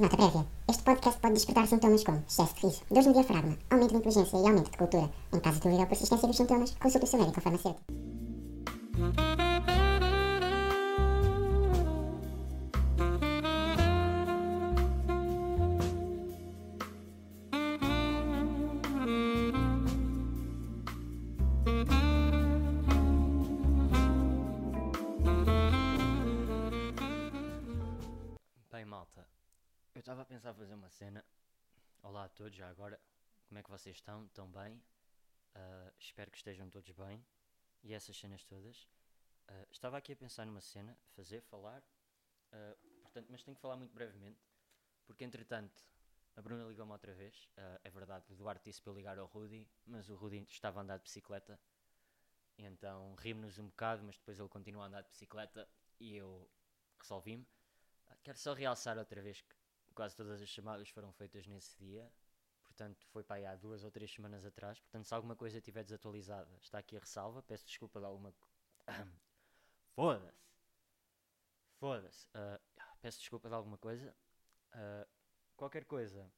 Nota prévia. Este podcast pode despertar sintomas como excesso de riso, dores no diafragma, aumento de inteligência e aumento de cultura. Em caso de dúvida ou persistência dos sintomas, consulte o seu médico ou farmacêutico. Cenas todas. Ah, estava aqui a pensar numa cena, fazer, falar. ah, portanto, mas tenho que falar muito brevemente. Porque entretanto, a Bruna ligou-me outra vez. Ah, é verdade, o Duarte disse para eu ligar ao Rudy, mas o Rudy estava a andar de bicicleta. Então rimos-nos um bocado, mas depois ele continua a andar de bicicleta e eu resolvi-me. Ah, Quero só realçar outra vez que quase todas as chamadas foram feitas nesse dia. Portanto, foi para aí há duas ou três semanas atrás. Portanto, se alguma coisa estiver desatualizada, está aqui a ressalva. Peço desculpa de alguma. Foda-se! Foda-se! Ah, peço desculpa de alguma coisa. Ah, qualquer coisa.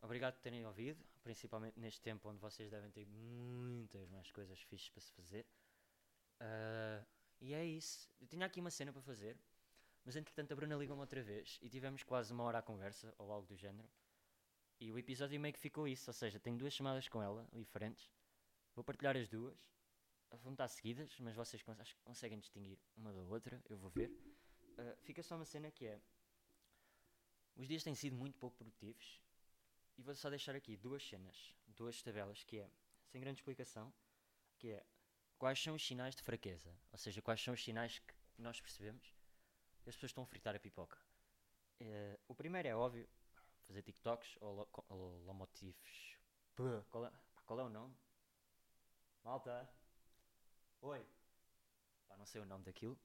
Obrigado por terem ouvido, principalmente neste tempo onde vocês devem ter muitas mais coisas fixes para se fazer. Ah, e é isso. Eu tinha aqui uma cena para fazer. Mas entretanto a Bruna ligou-me outra vez e tivemos quase uma hora à conversa, ou algo do género. E o episódio meio que ficou isso, ou seja, tenho duas chamadas com ela, diferentes. Vou partilhar as duas. Vão estar seguidas, mas vocês acho que conseguem distinguir uma da outra, eu vou ver. Ah, fica só uma cena que é. Os dias têm sido muito pouco produtivos. E vou só deixar aqui duas cenas, duas tabelas, que é, sem grande explicação, que é quais são os sinais de fraqueza. Ou seja, quais são os sinais que nós percebemos que as pessoas estão a fritar a pipoca. Eh, o primeiro é óbvio, fazer TikToks ou, lo, co- ou lomotivos. Pã, Qual é, qual é o nome? Malta? Oi? Pá, não sei o nome daquilo.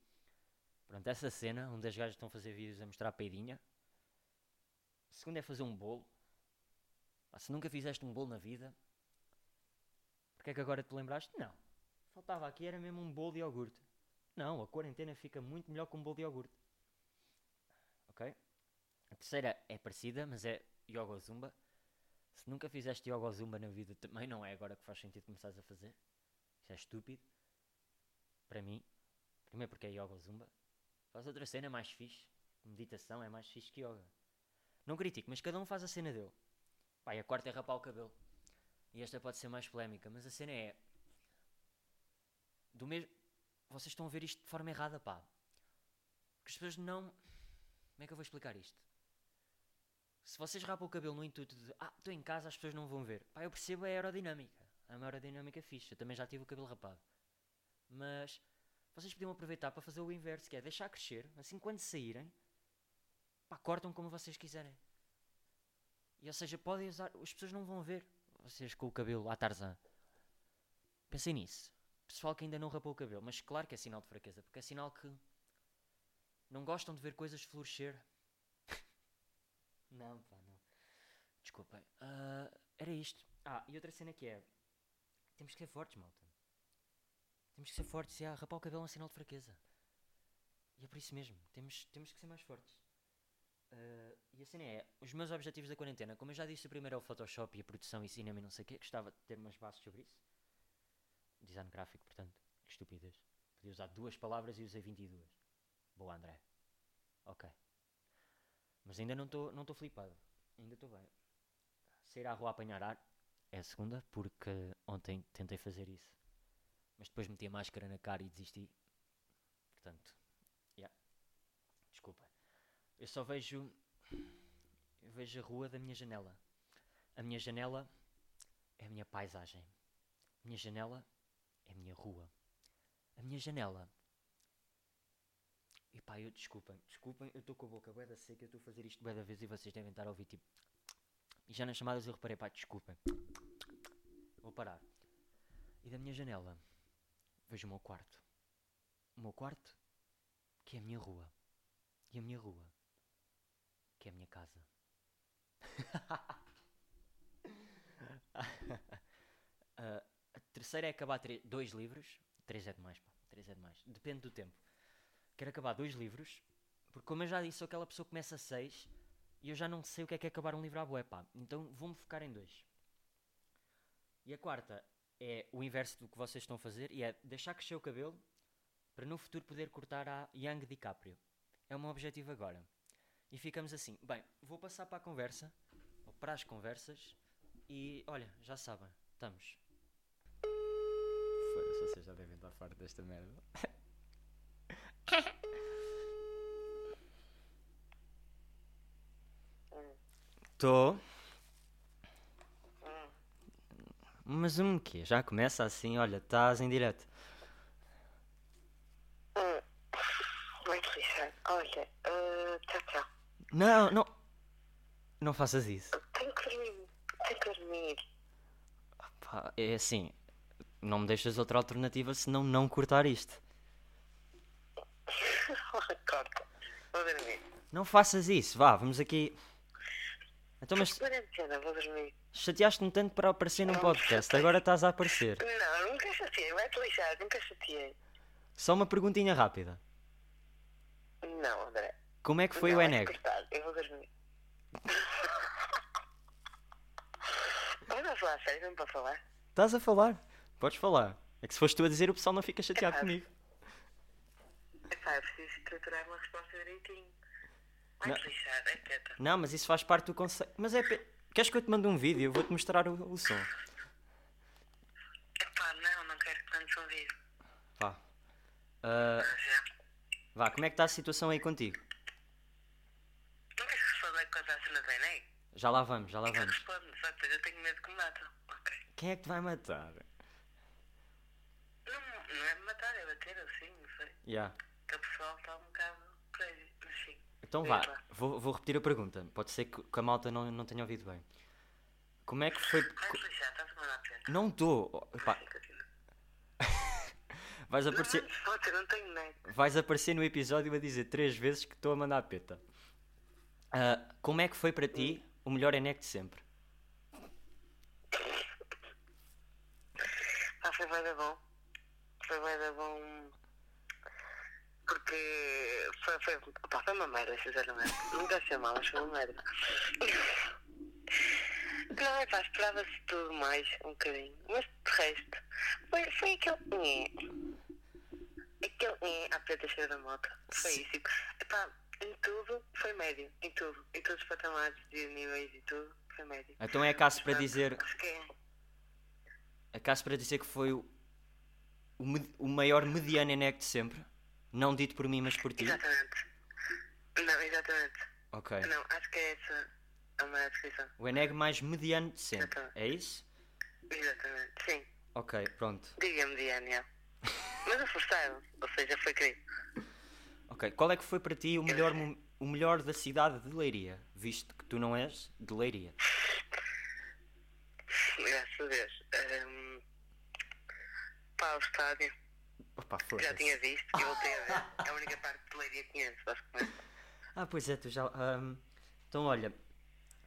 Pronto, essa cena, onde as gajas estão a fazer vídeos a mostrar a peidinha. O segundo é fazer um bolo. Pá, se nunca fizeste um bolo na vida, porque é que agora te lembraste? Não. Faltava aqui, era mesmo um bolo de iogurte. Não, a quarentena fica muito melhor com um bolo de iogurte. Ok? A terceira é parecida, mas é yoga zumba. Se nunca fizeste yoga zumba na vida, também não é agora que faz sentido começares a fazer. Isso é estúpido. Para mim. Primeiro porque é yoga zumba. Faz outra cena mais fixe. Meditação é mais fixe que yoga. Não critico, mas cada um faz a cena dele. E a quarta é rapar o cabelo. E esta pode ser mais polémica, mas a cena é. Do mesmo. Vocês estão a ver isto de forma errada, pá. Porque as pessoas não. Como é que eu vou explicar isto? Se vocês rapam o cabelo no intuito de. Ah, estou em casa, as pessoas não vão ver. Pá, eu percebo a aerodinâmica. É uma aerodinâmica fixe. Eu também já tive o cabelo rapado. Mas. Vocês podiam aproveitar para fazer o inverso, que é deixar crescer. Assim, quando saírem. Pá, cortam como vocês quiserem. E ou seja, podem usar. As pessoas não vão ver vocês com o cabelo à Tarzan. Pensei nisso. Pessoal que ainda não rapou o cabelo, mas claro que é sinal de fraqueza, porque é sinal que não gostam de ver coisas florescer. Não, pá, não. Desculpem. Ah, era isto. Ah, e outra cena que é. Temos que ser fortes, malta. Temos que ser fortes e ah, rapar o cabelo é um sinal de fraqueza. E é por isso mesmo. Temos, temos que ser mais fortes. Ah, e a cena é, os meus objetivos da quarentena, como eu já disse, o primeiro é o Photoshop e a produção e cinema e não sei o quê, gostava de ter umas bases sobre isso. Design gráfico, portanto, que estupidez. Podia usar duas palavras e usei 22. Boa, André. Mas ainda não estou não flipado. Ainda estou bem. Sair à rua a apanhar ar é a segunda, porque ontem tentei fazer isso. Mas depois meti a máscara na cara e desisti. Portanto, yeah. Desculpa. Eu só vejo. Eu vejo a rua da minha janela. A minha janela é a minha paisagem. A minha janela é a minha rua. A minha janela. E pá, eu desculpem, desculpem, eu estou com a boca bué da seca, eu estou a fazer isto bué da vez e vocês devem estar a ouvir tipo. E já nas chamadas eu reparei, pá, desculpem. Vou parar. E da minha janela vejo o meu quarto. O meu quarto, que é a minha rua. E a minha rua, que é a minha casa. Ah, a terceira é acabar dois livros. Três é demais, pá. Três é demais. Depende do tempo. Quero acabar dois livros, porque como eu já disse, sou aquela pessoa que começa seis E eu já não sei o que é que é acabar um livro à boé, pá. Então vou-me focar em dois. E a quarta é o inverso do que vocês estão a fazer e é deixar crescer o cabelo para no futuro poder cortar a Young DiCaprio. É o meu objetivo agora. E ficamos assim. Bem, vou passar para a conversa, ou para as conversas, e olha, já sabem, estamos. Foda-se, vocês já devem estar farto desta merda. Estou. Mas um quê? Já começa assim, olha, estás em direto. Hum. Muito Richard. Olha, uh, tchau, tchau. Não, não. Não faças isso. Tenho que dormir. Tenho que dormir. Pá, é assim, não me deixas outra alternativa senão não cortar isto. Corta. Vou dormir. Não faças isso, vá, vamos aqui. Então, mas Quarentena, vou dormir. chateaste-me tanto para aparecer num podcast, agora estás a aparecer. Não, nunca chateei. Vai-te lixar. Nunca chateei. Só uma perguntinha rápida. Não, André. Como é que foi não, o vais Eneg? cortar. Eu vou dormir. Vamos a falar sério, não para falar. Estás a falar? Podes falar. É que se foste tu a dizer, o pessoal não fica chateado Epá. comigo. Epá, eu preciso estruturar uma resposta direitinho. Não. lixar, é quieta. Não, mas isso faz parte do conceito. Mas é. Queres que eu te mande um vídeo? Eu vou-te mostrar o, o som. Epá, não, não quero que mandes um vídeo. Vá. Já. vá, como é que está a situação aí contigo? Não queres responder com a cena do Enem? Já lá vamos, já lá Eu vamos. respondo, só que eu tenho medo que me matam. Ok. Quem é que te vai matar? Não, não é me matar, é bater, eu sim, não sei. Já. Que o pessoal está um bocado crazy, mas sim. Então Diz vá, vou, vou repetir a pergunta. Pode ser que, que a malta não, não tenha ouvido bem. Como é que foi. Vai-te lixar, estás a mandar pena. Não estou. Continua. Vais aparecer, vais aparecer no episódio a dizer três vezes que estou a mandar a peta. Ah, como é que foi para ti o melhor Enek de sempre? Ah, foi bem da bom. Foi bem da bom. Porque foi, foi, opá, foi uma merda, sinceramente. Nunca achei mal, mas foi uma merda. Não, é pá, esperava-se tudo mais, um bocadinho. Mas de resto, foi, foi aquele. Aquele à preta da moto. Foi isso. Epá, em tudo foi médio. Em tudo. Em todos os patamares de níveis e tudo, foi médio. Então é caso para dizer. que é- caso para dizer que foi o, o, o maior mediano Enek de sempre. Não dito por mim, mas por ti. Exatamente. Não, exatamente. Ok. Não, acho que é essa a minha descrição. O Eneg mais mediano de sempre. Exatamente. É isso? Exatamente, sim. Ok, pronto. Diga-me, Diane. já. Mas eu freestyle, ou seja, foi querido. Ok, qual é que foi para ti o melhor, o melhor da cidade de Leiria? Visto que tu não és de Leiria. Graças a Deus. Um, pá, o estádio. Opa, Já tinha visto e voltei a ver. É a única parte de Leiria que conheço, basicamente. Ah, pois é, tu já. ahm, então, olha,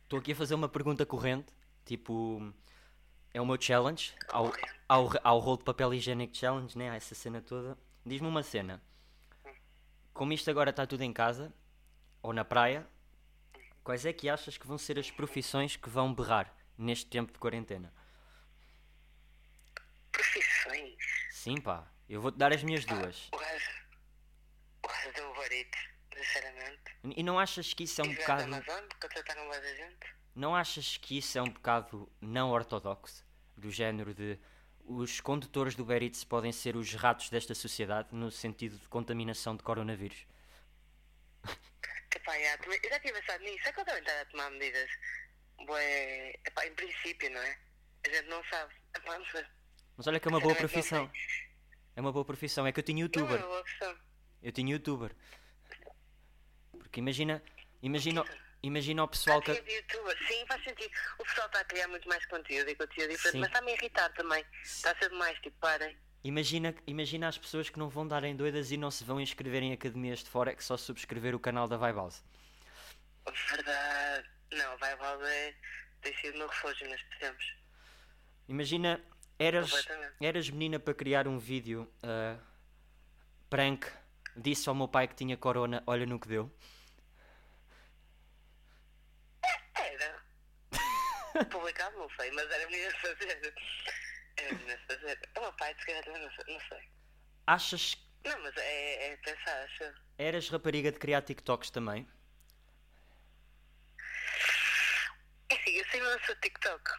estou aqui a fazer uma pergunta corrente. Tipo, é o meu challenge. Ao, ao, ao rolo de papel higiênico challenge, né? Há essa cena toda. Diz-me uma cena. Como isto agora está tudo em casa, ou na praia, quais é que achas que vão ser as profissões que vão berrar neste tempo de quarentena? Profissões. Sim, pá. Eu vou-te dar as minhas duas. O gajo. O gajo deu varito, sinceramente. E não achas que isso é um E o da bocado. Amazon, gente. Não achas que isso é um bocado não ortodoxo? Do género de os condutores do Uber Eats podem ser os ratos desta sociedade no sentido de contaminação de coronavírus? Epá, já, eu já tinha pensado nisso. É que eu também estava a tomar medidas. Bué, epá, em princípio, não é? A gente não sabe. Epá, ver. Mas olha que é uma boa não profissão. É uma boa profissão. É que eu tinha Não é youtuber. uma boa questão. Eu tinha youtuber. Porque imagina, imagina, imagina o pessoal que. Youtuber. Sim, faz sentido. O pessoal está a criar muito mais conteúdo e conteúdo diferente, Sim. mas está-me a irritar também. Está a ser demais, tipo, parem. Imagina, imagina as pessoas que não vão darem doidas e não se vão inscrever em academias de fora, é que só subscrever o canal da House. Verdade. Não, vai valer. Tem sido o meu refúgio nestes tempos. Imagina, eras, eras menina para criar um vídeo ah, prank, disse ao meu pai que tinha corona, olha no que deu. publicado, não sei, mas era menina a fazer. Era menina a fazer. O meu pai, se calhar, não sei. Não, sei. Achas que não mas é, é pensar, acho. eras rapariga de criar TikToks também? É assim, eu sei seu TikTok.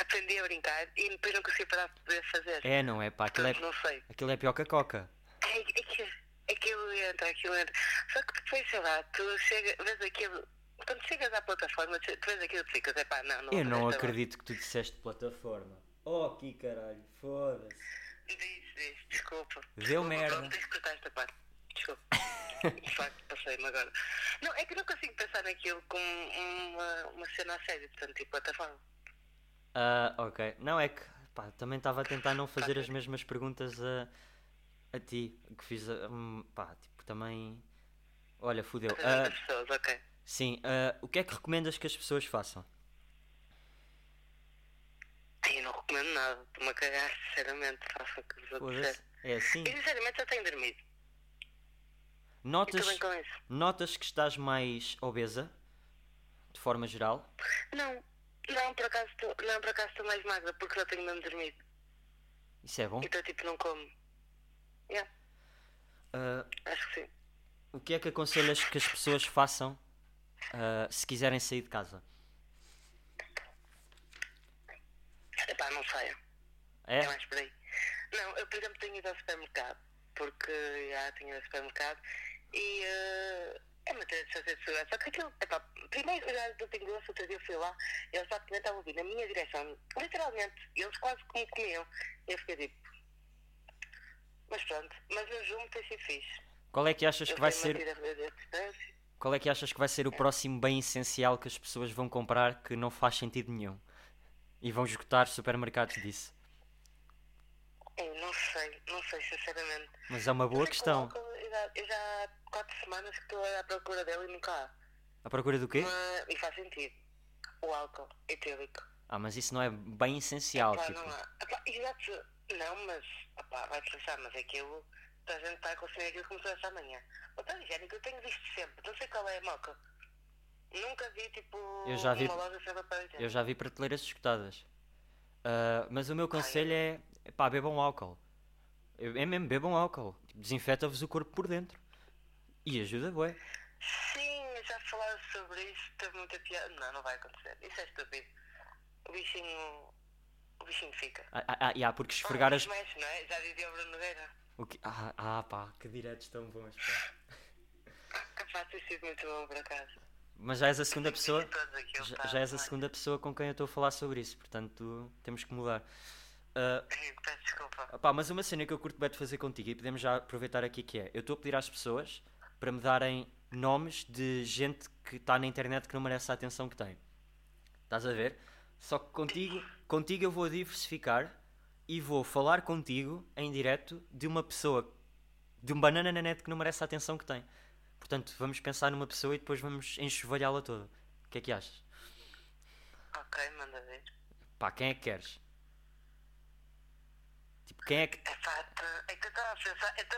Aprendi a brincar e depois não consegui parar de poder fazer. É, não é pá, aquilo é, Portanto, não sei. aquilo é pior que a coca. É, é que aquilo entra, aquilo entra. Só que depois, sei lá, tu chega, vês aquilo. Quando chegas à plataforma, tu vês aquilo e ficas, é pá, não, não. Eu não acredito que tu disseste plataforma. Oh, aqui caralho, foda-se. Diz, diz, desculpa. Deu Desculpa, merda. Pronto, tens que cortar esta parte. Desculpa. De facto, passei-me agora. Não, é que eu não consigo pensar naquilo como uma, uma cena a sério, portanto, tipo plataforma. Ah, ok. Não é que pá, também estava a tentar não fazer as mesmas perguntas a, a ti. Que fiz a, hum, pá, tipo, também. Olha, fudeu. Outras pessoas, ok. sim, ah, o que é que recomendas que as pessoas façam? Eu não recomendo nada. Estou-me a cagar, sinceramente. Faço o que vos apetecer. É assim. E sinceramente já tenho dormido. Notas, notas que estás mais obesa? De forma geral? Não, não, por acaso estou, não, por acaso estou mais magra porque já tenho mesmo dormido. Isso é bom? Então tipo não como. Yeah, Ah, acho que sim. o que é que aconselhas que as pessoas façam ah, se quiserem sair de casa? Epá, não saia. É? É mais por aí. Não, eu por exemplo tenho ido ao supermercado, porque já tenho ido ao supermercado e eh, é matéria de fazer de segurança. Só que aquilo, epá, primeiro já do Pingo Doce, outro dia eu fui lá eles praticamente estavam a vir na minha direção, literalmente, eles quase que me comiam. E eu fiquei tipo. Mas pronto, mas o Zoom tem sido fixe. Qual é que achas Eu que vai ser distância. Qual é que achas que vai ser o próximo bem essencial que as pessoas vão comprar que não faz sentido nenhum? E vão esgotar supermercados disso. Eu não sei, não sei sinceramente. Mas é uma boa sei que já, eu já há quatro semanas que estou à procura dele e nunca há. À procura do quê? Mas, e faz sentido. O álcool etílico. Ah, mas isso não é bem essencial. Epá, Tipo, não há. Epá, exato. Não, mas epá, vai pensar, mas aquilo. A gente está a consumir aquilo como se fosse amanhã. O papel higiênico eu tenho visto sempre. Não sei qual é a moca. Nunca vi tipo Eu já vi- uma loja sem papel higiênico. eu já vi prateleiras esgotadas. Ah, mas o meu conselho é, pá, bebam álcool. É mesmo, bebam álcool. Desinfeta-vos o corpo por dentro. E ajuda, bué. Sim, já falaram sobre isso, teve muita piada. Não, não vai acontecer. Isso é estúpido. O bichinho. O bichinho fica. Ah, ah, ah, porque esfregar ah, as... mexe, não é? Já dizia o Bruno Nogueira. O que... ah, ah, pá, que diretos tão bons, pá. Capaz de sido muito bom por acaso. Mas já és a segunda pessoa... Já, já és a vai. segunda pessoa com quem eu estou a falar sobre isso, portanto temos que mudar. Ah, Peço desculpa. opá, mas uma cena que eu curto bem de fazer contigo e podemos já aproveitar aqui que é, eu estou a pedir às pessoas para me darem nomes de gente que está na internet que não merece a atenção que tem. Estás a ver? Só que contigo, contigo eu vou diversificar e vou falar contigo em direto de uma pessoa, de um banana na net que não merece a atenção que tem. Portanto, vamos pensar numa pessoa e depois vamos enxovalhá-la toda. O que é que achas? Ok, manda ver. Pá, quem é que queres? Quem é que. É pá, é que eu estava a pensar. tô-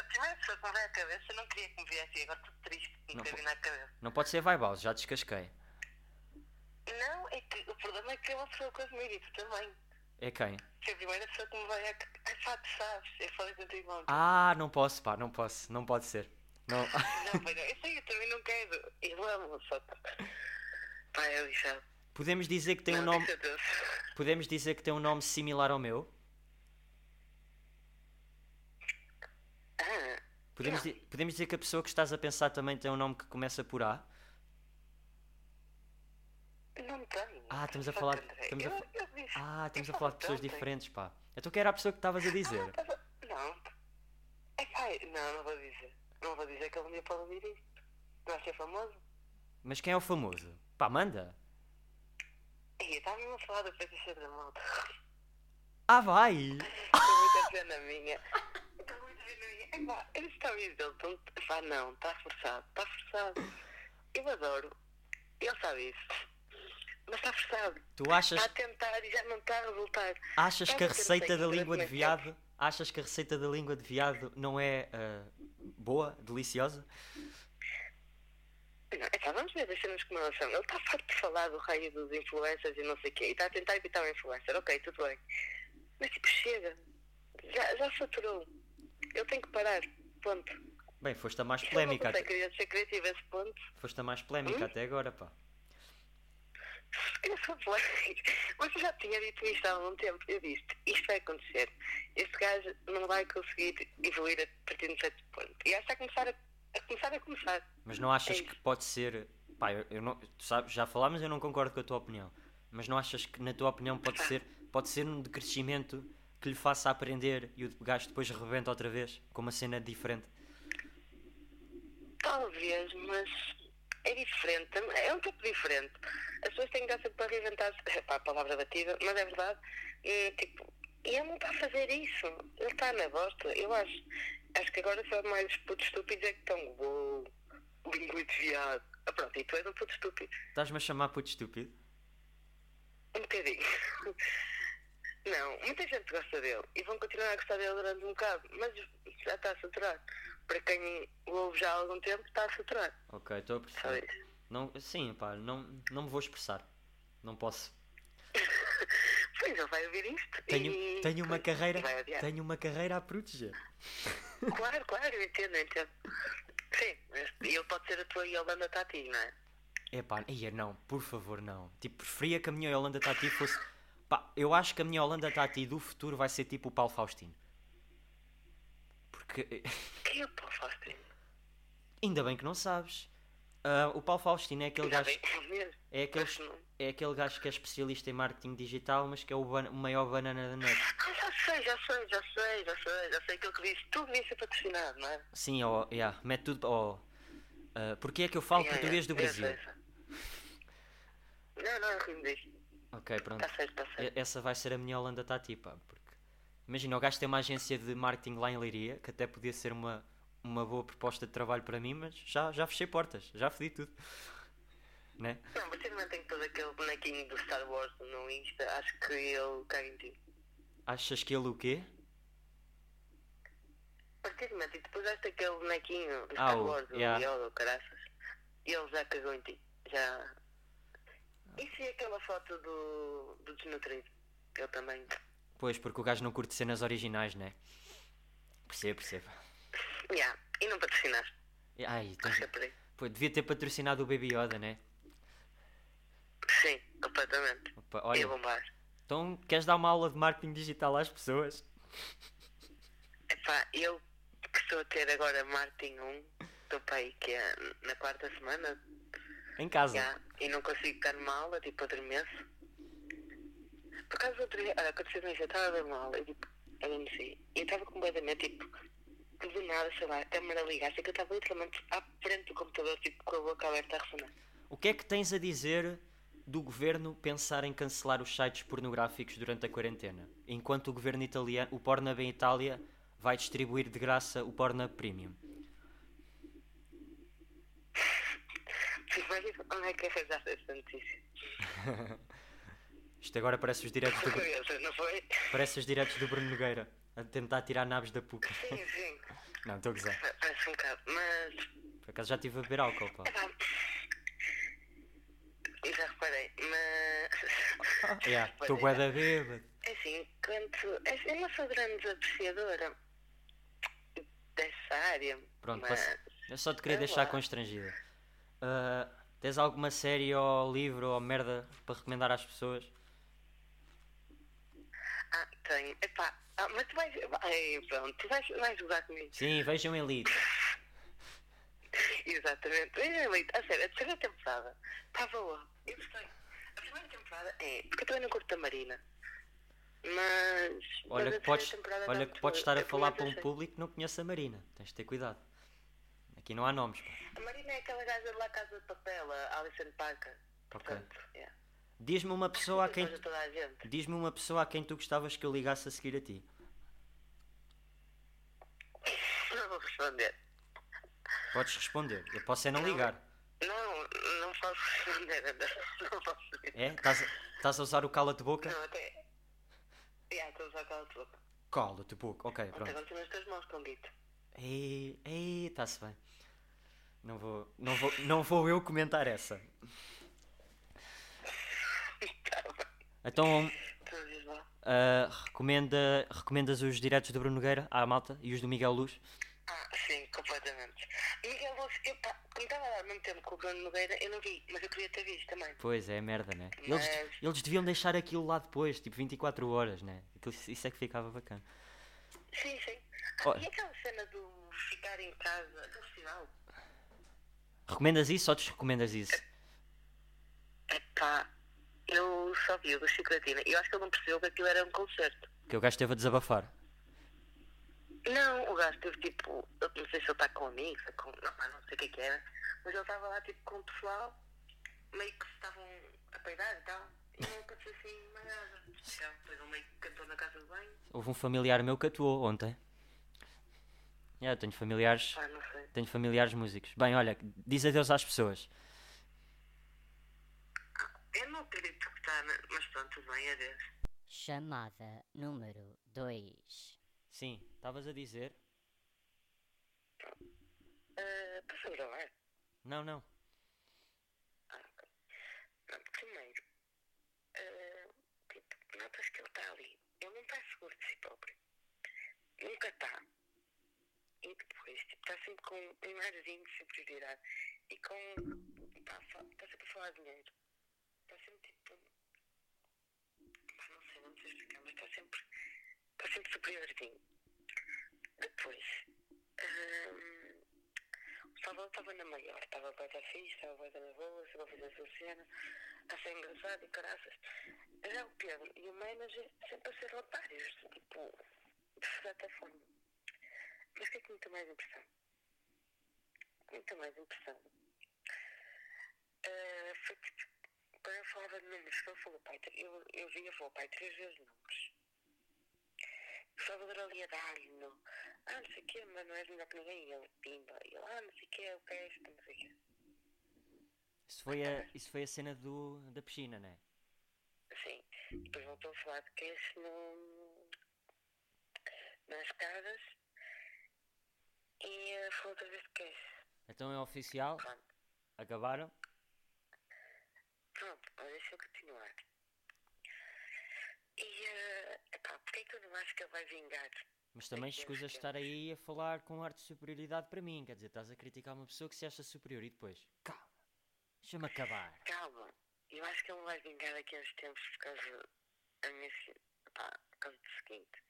a primeira pessoa que me veio à cabeça, eu não queria que me viesse agora estou triste Não me vindo à cabeça. Não pode ser Vibals, já descasquei. Não, é que o problema é que é uma pessoa que eu admiro e tu também. É quem? Foi a primeira pessoa que me veio à cabeça. É pá, tu sabes, eu falei contigo ontem. Ah, não posso, pá, não posso, não pode ser. Não. Não, não, eu sei, eu também não quero. Eu amo, só que. Pá, é lixado. Podemos dizer que tem um Não, nome. deixa Deus. Podemos dizer que tem um nome similar ao meu? Ah, Podemos, di- podemos dizer que a pessoa que estás a pensar também tem um nome que começa por A? não tenho. Ah, estamos a falar- que, estamos a eu- eu disse- Ah, estamos eu a falar de pessoas diferentes, pá. Então quem era a pessoa que estavas a dizer? Ah, tava- Não. É, ai, não, não vou dizer. Não vou dizer que ele um dia pode ouvir isto. Não vai ser famoso. Mas quem é o famoso? Pá, manda! Ei, estava mesmo a falar do PTC da moto. Ah, vai! Estou muito a minha. Epá, eu disse ao dele, então, pá, não, está forçado, está forçado. Eu adoro. Ele sabe isso. Mas está forçado. Tu achas, Está a tentar e já não está a resultar. achas que a Sabe que receita da língua de viado. Achas que a receita da língua de viado não é ah, boa, deliciosa? Não, pá, vamos ver, deixa-nos como elas são. Ele está farto de falar do raio dos influencers e não sei o quê. E está a tentar evitar o influencer. Ok, tudo bem. Mas tipo, chega. Já, já saturou. Ele tem que parar. Ponto. Bem, foste a mais polémica. não consegue Até, ser criativo a esse ponto, foste a mais polémica Hum? até agora, pá. eu sou polémico. Mas eu já tinha dito isto há algum tempo. Eu disse, isto vai acontecer. Este gajo não vai conseguir evoluir a partir de um certo ponto. E acho que está a começar a, a começar a começar. Mas não achas É que pode ser. Pá, eu, eu não, tu sabes, já falámos, eu não concordo com a tua opinião. Mas não achas que, na tua opinião, pode ser, pode ser um decrescimento que lhe faça aprender e o gajo depois rebenta outra vez com uma cena diferente? Talvez, mas é diferente. É um tipo diferente. As pessoas têm sempre para reinventar-se. Epá, a palavra batida, mas é verdade. E, tipo, e ele não está a fazer isso. Ele está na bosta. Eu acho. Acho que agora só mais putos estúpidos é que estão. Uou, língua de viado. Ah, pronto, e tu és um puto estúpido. Estás-me a chamar puto estúpido? Um bocadinho. Não, muita gente gosta dele e vão continuar a gostar dele durante um bocado, mas já está a saturar. Para quem o ouve já há algum tempo, está a saturar. Ok, estou a perceber. Não, sim, pá, não, não me vou expressar. Não posso. Pois ele vai ouvir isto. Tenho, e... tenho uma carreira. Tenho uma carreira a proteger. Claro, claro, eu entendo, eu entendo. Sim, ele pode ser a tua Yolanda Tati, não é? Epá, ia não, por favor, não. Tipo, preferia que a minha Holanda Tati fosse. Pá, eu acho que a minha Holanda Tati do futuro vai ser tipo o Paulo Faustino. Porque. Quem é o Paulo Faustino? Ainda bem que não sabes. Ah, o Paulo Faustino é aquele Já gajo. É aquele, é aquele gajo que é especialista em marketing digital, mas que é o, ban- o maior banana da net. Ah, já sei, já sei, já sei, já sei, já sei aquilo que disse. Tudo devia ser patrocinado, não é? Sim, ó, yeah, mete tudo. ó, ah, porque é que eu falo Yeah, português do yeah, eu Brasil? sei, sei. Não, não, eu rimo disto. Ok, pronto. Está certo, está certo. E- Essa vai ser a minha Holanda Tati, pá. Porque... Imagina, o gajo tem uma agência de marketing lá em Leiria, que até podia ser uma, uma boa proposta de trabalho para mim, mas já, já fechei portas, já fodi tudo. Né? Não, mas você não tem todo aquele bonequinho do Star Wars no Insta. Acho que ele caga em ti. Achas que ele o quê? A partir do momento em que tu puseste aquele bonequinho do Ah, Star o- Wars, do yeah. Yoda, ou caraças, ele já cagou em ti. Já. E se aquela foto do, do desnutrido? Eu também. Pois, porque o gajo não curte cenas originais, né? Percebo, percebo. Yeah. E não patrocinaste. Ai, aí. Pô, devia ter patrocinado o Baby Yoda, né? Sim, completamente. Opa, E olha, bombar. então queres dar uma aula de marketing digital às pessoas? Epá, eu que estou a ter agora Martin 1, estou para aí que é na quarta semana, Em casa. já, e não consigo estar numa aula, tipo, adormeço. Por causa outro dia, olha, aconteceu isso, eu estava a ver uma aula, e tipo, adormeci, e eu estava completamente, tipo, que do nada, sei lá, a câmera ligasse, que eu estava literalmente à frente do computador, tipo, com a boca aberta a ressonar. O que é que tens a dizer do governo pensar em cancelar os sites pornográficos durante a quarentena? Enquanto o governo italiano, o Pornhub em Itália, vai distribuir de graça o Pornhub Premium. Primeiro, onde é que arranjaste essa notícia? Isto agora parece os diretos do, Curiosa, não foi? parece os diretos do Bruno Nogueira a tentar tirar naves da PUC. Sim, sim, Não, estou a gozar. parece um bocado, mas Por acaso já estive a beber álcool, pá. Já reparei, mas. Yeah, Mas Estou é- bué da bêbado. É assim, quanto. é Eu não sou grande apreciadora dessa área. Pronto, mas. eu só te queria sei deixar lá. constrangida. Ah, tens alguma série ou livro ou merda para recomendar às pessoas? Ah, tenho. Epá, ah, mas tu vais. Ai, pronto, tu vais, vais jogar comigo. Sim, vejam Elite. Exatamente. Veja, Elite, a sério, a terceira temporada está boa. Eu gostei. A primeira temporada é. Porque eu também não curto a Marina. Mas. Olha mas a que podes, olha que podes estar a Eu falar para um público que não conhece a Marina. Tens de ter cuidado. Aqui não há nomes, pá. A Marina é aquela gaja de lá Casa de Papel, a Alison Parker. Ok. Yeah. Diz-me uma pessoa a quem a gente. diz-me uma pessoa a quem tu gostavas que eu ligasse a seguir a ti. Não vou responder. Podes responder. Eu posso é não ligar. Não, não posso responder. Não posso. É? Estás a- Estás a usar o cala-te boca? Não, até. Yeah, estou a usar aquela boca. Cala-te boca. Ok, pronto. aconteceu nas tuas mãos com Guito. Ei, ei, está-se bem. Não vou, não vou, não vou eu comentar essa. Então, ah, recomenda, recomendas os diretos do Bruno Nogueira à malta e os do Miguel Luz? Ah, sim, completamente. Miguel Luz, eu pá, como estava lá ao mesmo tempo com o Bruno Nogueira, eu não vi, mas eu queria ter visto também. Pois é, merda, né? Eles, Mas- eles deviam deixar aquilo lá depois, tipo 24 horas, né? Aquilo- Isso é que ficava bacana. Sim, sim. E aquela cena do ficar em casa, do festival? Recomendas isso ou desrecomendas isso? Epá, eu só vi o do Chicolatina. Eu acho que ele não percebeu que aquilo era um concerto. Que o gajo esteve a desabafar. Não, o gajo teve tipo, eu não sei se ele está com amigos, ou com, não, não sei o que é que era, mas ele estava lá tipo com o pessoal, meio que se estavam a peidar e tal, e não aconteceu assim mais nada. Depois ele meio que cantou na casa de banho, Houve um familiar meu que atuou ontem. Yeah, tenho familiares, pá, não sei. tenho familiares músicos. Bem, olha, diz adeus às pessoas. Eu não acredito que está, na- mas pronto, bem, adeus. Chamada número 2. Sim, estavas a dizer? Uh, posso gravar? Não, não. Ah, ok. Não, primeiro, uh, tipo, notas que ele está ali. Ele não está seguro de si próprio. Nunca está. E depois, tipo, está sempre com um arzinho de superioridade. E com. Está tá sempre a falar dinheiro. Está sempre tipo. Não sei, não sei explicar, mas está sempre. Está sempre superiorzinho. Depois. hum, o Salvador estava na maior, estava bem da fixe, estava da boa, estava a fazer a sua a ser engraçado e caraças. Já o Pedro e o manager sempre a ser otários, tipo, de certa forma. Mas o que é que me deu mais impressão? O que me deu mais impressão? Ah, foi tipo, quando eu falava de números, que ele falou, pai, eu, eu via, falou, pai, três vezes números. O Salvador ali a dar-lhe, no, ah, não sei o quê, mas não és melhor que ninguém, e ele, pimba, e ele, ah, não sei o quê, o que é isto, não sei o quê. Isso foi a, isso foi a cena do, da piscina, né? Sim, e depois voltou a falar de cash no, nas escadas e falou outra vez cash. Então é oficial, Pronto, acabaram. pronto, deixa eu continuar. E, uh, epá, porquê que eu não acho que ele vai vingar? Mas também Aqui escusas de estar aí a falar com ar de superioridade para mim. Quer dizer, estás a criticar uma pessoa que se acha superior e depois, calma, deixa-me acabar. Calma, eu acho que ele não vai vingar daqui a uns tempos por causa da minha pá, por causa do seguinte.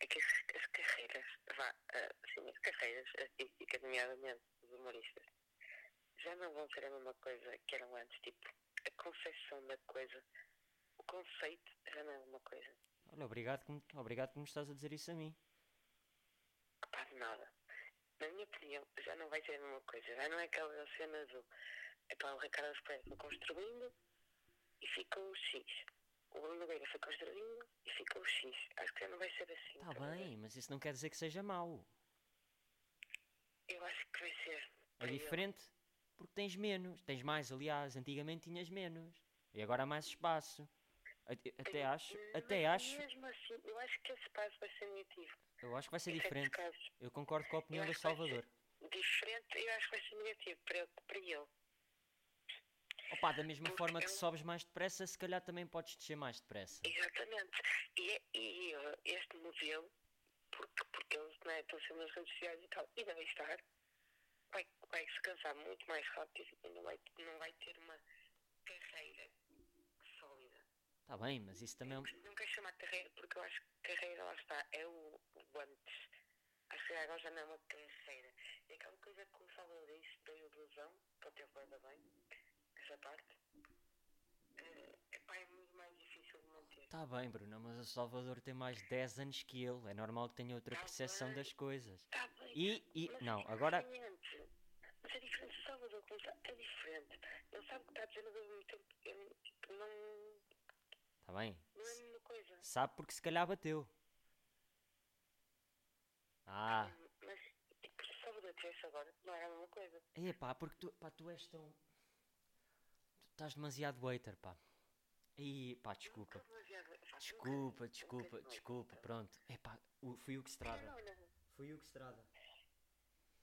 É que as, as carreiras, vá, ah, sim, as carreiras artísticas, nomeadamente os humoristas, já não vão ser a mesma coisa que eram antes. Tipo, a concepção da coisa, o conceito já não é uma coisa. Olha, obrigado que, obrigado que me estás a dizer isso a mim. Pá, de nada. Na minha opinião, já não vai ser a mesma coisa. Já não é aquela cena do. Epá, o Ricardo foi construindo e ficou o X. O Bruno Nogueira foi construindo e ficou o X. Acho que já não vai ser assim. Está tá bem, mas isso não quer dizer que seja mau. Eu acho que vai ser. É ele. diferente porque tens menos. Tens mais, aliás. Antigamente tinhas menos. E agora há mais espaço. Até, até Tem- acho, até acho, Mesmo assim, eu acho que esse passo vai ser negativo. eu acho que vai ser diferente. Eu concordo com a opinião Eu do Salvador. Diferente, eu acho que vai ser negativo para ele. Para ele. Opa, da mesma Porque forma que eu- sobes mais depressa, se calhar também podes descer mais depressa. Exatamente. E, é- e este modelo, porque, porque eles né, estão sendo nas redes sociais e tal, e devem estar, vai, vai se cansar muito mais rápido e não vai, não vai ter uma carreira sólida. Está bem, mas isso também. Não quero chamar de carreira porque eu acho que carreira lá está, é o, o antes. Acho que agora já não é uma carreira. É aquela coisa que o Salvador disse da ilusão, que teve guarda bem, essa parte. É, epá, é muito mais difícil de manter. Está bem, Bruno, mas o Salvador tem mais de 10 anos que ele. É normal que tenha outra Tá percepção bem. das coisas. Tá bem. E, e Mas não, é agora... diferente. Mas é diferente. O Salvador é diferente. Ele sabe que está a dizer, mas ao mesmo tempo ele, tipo, não, Está bem. não é a mesma coisa. Sabe porque se calhar bateu. Ah, Mas tipo, se o Salvador tivesse agora, não era a mesma coisa. é pá, porque tu, pá, tu és tão... Estás demasiado waiter, pá. Ih, pá, desculpa. Desculpa, desculpa, desculpa, pronto. É pá, fui o que estrada. Fui o que estrada.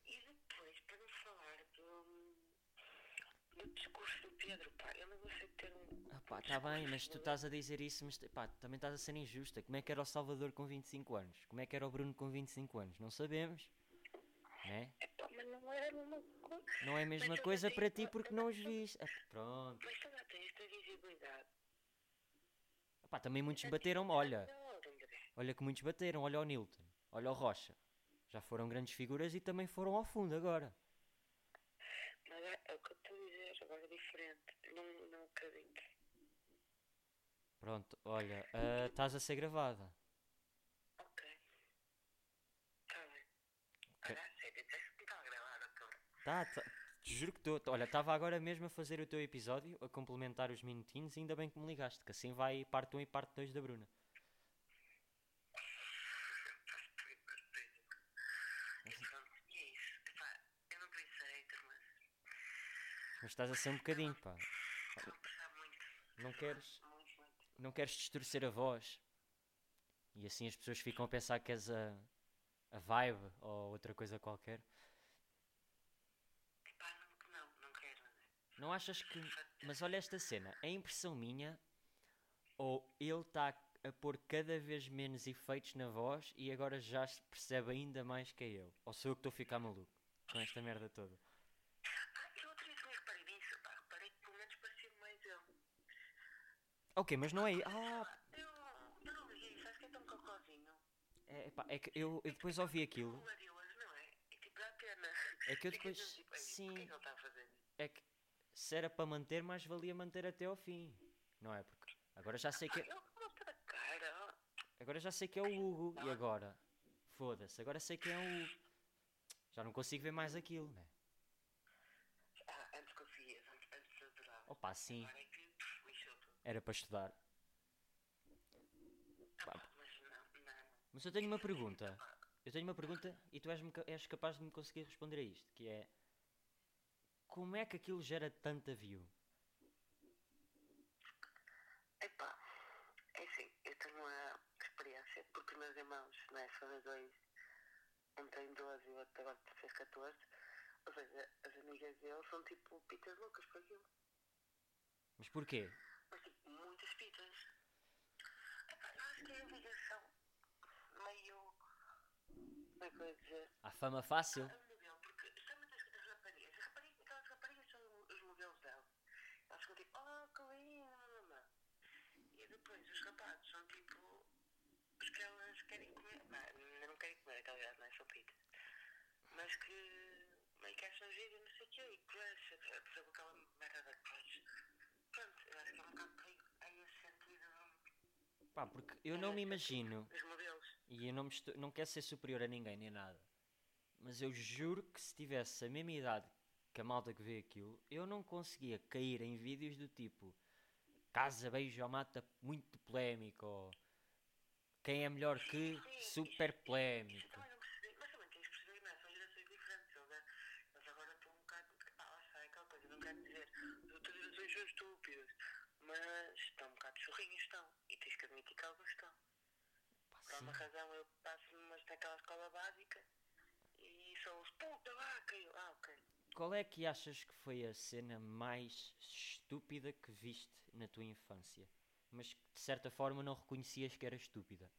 E depois, para não falar do. o discurso do Pedro, pá. Eu não consigo ter um. Ah pá, tá bem, mas tu estás a dizer isso, mas pá, também estás a ser injusta. Como é que era o Salvador com 25 anos? Como é que era o Bruno com 25 anos? Não sabemos. Né? Epá, mas não é a mesma coisa. Não é a mesma Mas coisa não para ti porque não os viste. Ah, pronto. Mas tu já tens esta visibilidade. Ah, pá, também muitos bateram-me. Olha, Não, olha que muitos bateram. Olha o Nilton. Olha o Rocha. Já foram grandes figuras e também foram ao fundo agora. Mas é, é o que eu estou a dizer, agora é diferente. Não, não acredito. Pronto, olha, ah, estás a ser gravada. Ok. Está bem. Ok. Olha, sério, disseste que me estava a gravar agora. Tá, tá, te juro que estou. Olha, estava agora mesmo a fazer o teu episódio, a complementar os minutinhos, ainda bem que me ligaste, que assim vai parte 1 e parte 2 da Bruna. Mas estás a ser um bocadinho, pá. Não queres, não queres distorcer a voz. E assim as pessoas ficam a pensar que és a, a vibe ou outra coisa qualquer. Epá, não, não, não quero, André. Não achas que. Mas olha esta cena, é impressão minha ou ele está a pôr cada vez menos efeitos na voz e agora já se percebe ainda mais que é eu? Ou sou eu que estou a ficar maluco com esta merda toda? Ah, eu dia também reparei nisso. Pá, reparei que pelo menos parecia mais eu. Ok, mas não é. Ah, Eu, eu não liguei isso, acho que é tão cocôzinho. é, pá, é que eu, eu depois ouvi aquilo. É? E tipo. É que eu depois. mesmo tipo, "Ei, Sim, é que se era para manter, mais valia manter até ao fim. Não é? Porque agora já sei que. Ó. Agora já sei que é o Hugo. E agora? Foda-se, agora sei que é o Hugo. Já não consigo ver mais aquilo, né? Ah, antes conseguias, antes, antes adorava. Opa, sim. Agora é que pff, lixou tudo. Era para estudar. Ah, mas não, não. Mas eu tenho uma pergunta. Eu tenho uma pergunta e tu és, és capaz de me conseguir responder a isto, que é como é que aquilo gera tanta view? Epá, é assim, eu tenho uma experiência, porque meus irmãos, né, são os dois, um tem 12 e o outro agora fez 14, ou seja, as amigas dele são tipo pitas loucas por aquilo. Mas porquê? Mas tipo, muitas pitas. Epá, eu acho que é a ligação meio. Como é que eu ia dizer? Há fama fácil? É um modelo, porque chama-te as, as raparigas. As raparigas, aquelas raparigas são os modelos dela. Elas ficam tipo, oh, que linda. E depois os rapazes são tipo os que elas querem comer. Não, não querem comer, aquela idade, não é? São pitas. Mas que meio que acham giro e não sei o quê. E crush, por exemplo, aquela merda da crush. Pronto, eu acho que é um bocado por aí, aí esse sentido Pá, porque eu não me imagino, dos modelos. e eu não, me estou- não quero ser superior a ninguém nem nada, mas eu juro que se tivesse a mesma idade que a malta que vê aquilo, eu não conseguia cair em vídeos do tipo Casa, beijo ou mata muito polémico, ou quem é melhor que super Isso polémico. também não percebi, mas também tens de perceber, não é? São gerações diferentes. Eles, é- agora estão um bocado. Ah, lá está, é aquela coisa, não quero dizer. As outras gerações são estúpidas. Mas estão um bocado chorrinhos, estão. E tens que admitir que alguns estão. Pá, Por alguma sim. razão eu passo mas naquela escola básica e são os puta vaca. E eu, ah, ok. Qual é que achas que foi a cena mais estúpida que viste na tua infância? Mas que de certa forma não reconhecias que era estúpida?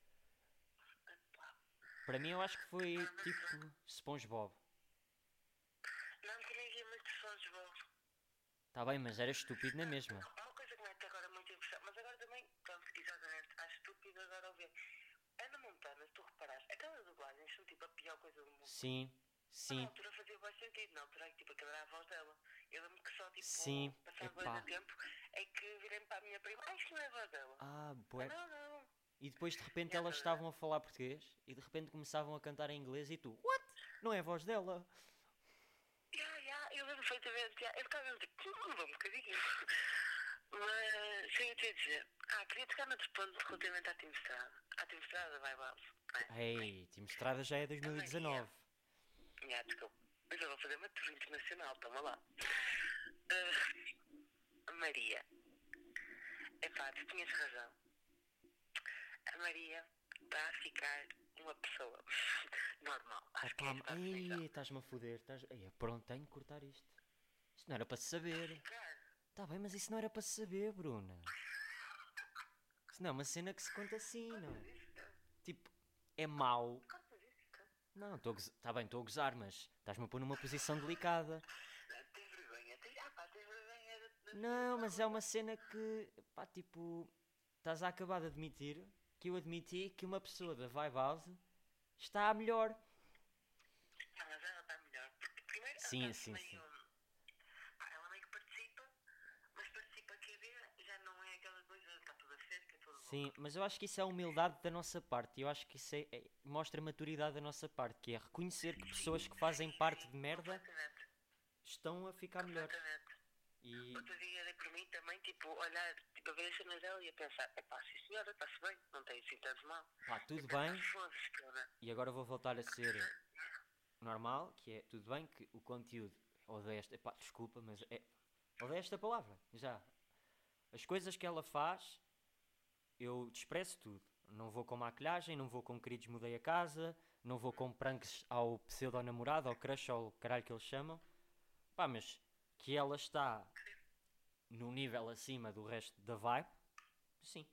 Para mim eu acho que foi tipo SpongeBob. Não, via muito voz. Tá bem, mas era estúpido na mesma. Uma coisa que mete agora muito impressão, mas agora também, pronto, exatamente, estúpido agora ao ver. É na Montana, se tu reparares, aquelas dublagens são tipo a pior coisa do mundo. Sim, Na sim. altura fazia mais sentido, na altura tipo era a voz dela. Eu lembro que só tipo, Sim, passado bem tempo, é que virei para a minha prima, ah, isto não é a voz dela. Ah, bué. Não, não. E depois de repente elas estavam a falar português e de repente começavam a cantar em inglês e tu, what? Não é a voz dela. Ya, ya, eu lembro perfeitamente, eu ficava mesmo tipo, um bocadinho. Mas, eu te ia dizer, ah, queria tocar noutro ponto relativamente à Team Estrada. À Team Estrada vai Valve. Ei, Time Estrada já é 2019. Já, desculpa. Mas eu vou fazer uma tour internacional, toma lá. Ah, Maria. Epá, tu tinhas razão. A Maria está a ficar uma pessoa normal. Acho que é Opa, a definição. ei, estás-me a foder. Estás... Ei, pronto, tenho que cortar isto. Isso não era para se saber. Cara, Tá bem, mas isso não era para se saber, Bruna. Isso não é uma cena que se conta assim, não. cara. Tipo, é mau. Não, estou a gozar. Tá bem, estou a gozar, mas estás-me a pôr numa posição delicada. Não, Tens vergonha. Tens, ah, pá, tens vergonha. de- de- Não, mas é uma cena que, pá, tipo, estás a acabar de admitir que eu admiti que uma pessoa da Vibe House está a melhor. Ah, mas ela está melhor. Porque primeiro Sim, sim, sim. pá, ela meio que participa, mas participa quer ver, já não é aquela coisa, está tudo a ser, que é tudo Sim, mas eu acho que isso é humildade da nossa parte. Eu acho que isso é, é- mostra maturidade da nossa parte, que é reconhecer que pessoas que fazem parte de merda estão a ficar melhor. E Outro dia dei por mim também, tipo, olhar, tipo, a ver as cenas dela e a pensar, epá, sim senhora, está-se bem, não tem assim tanto mal. pá, tudo bem. E agora vou voltar a ser normal, que é tudo bem que o conteúdo, odeio esta, epá, desculpa, mas é, odeio esta palavra, já. As coisas que ela faz, eu desprezo tudo. Não vou com maquilhagem, não vou com queridos mudei a casa, não vou com pranks ao pseudo-namorado, ao crush, ao caralho que eles chamam. Pá, mas que ela está num nível acima do resto da vibe, sim,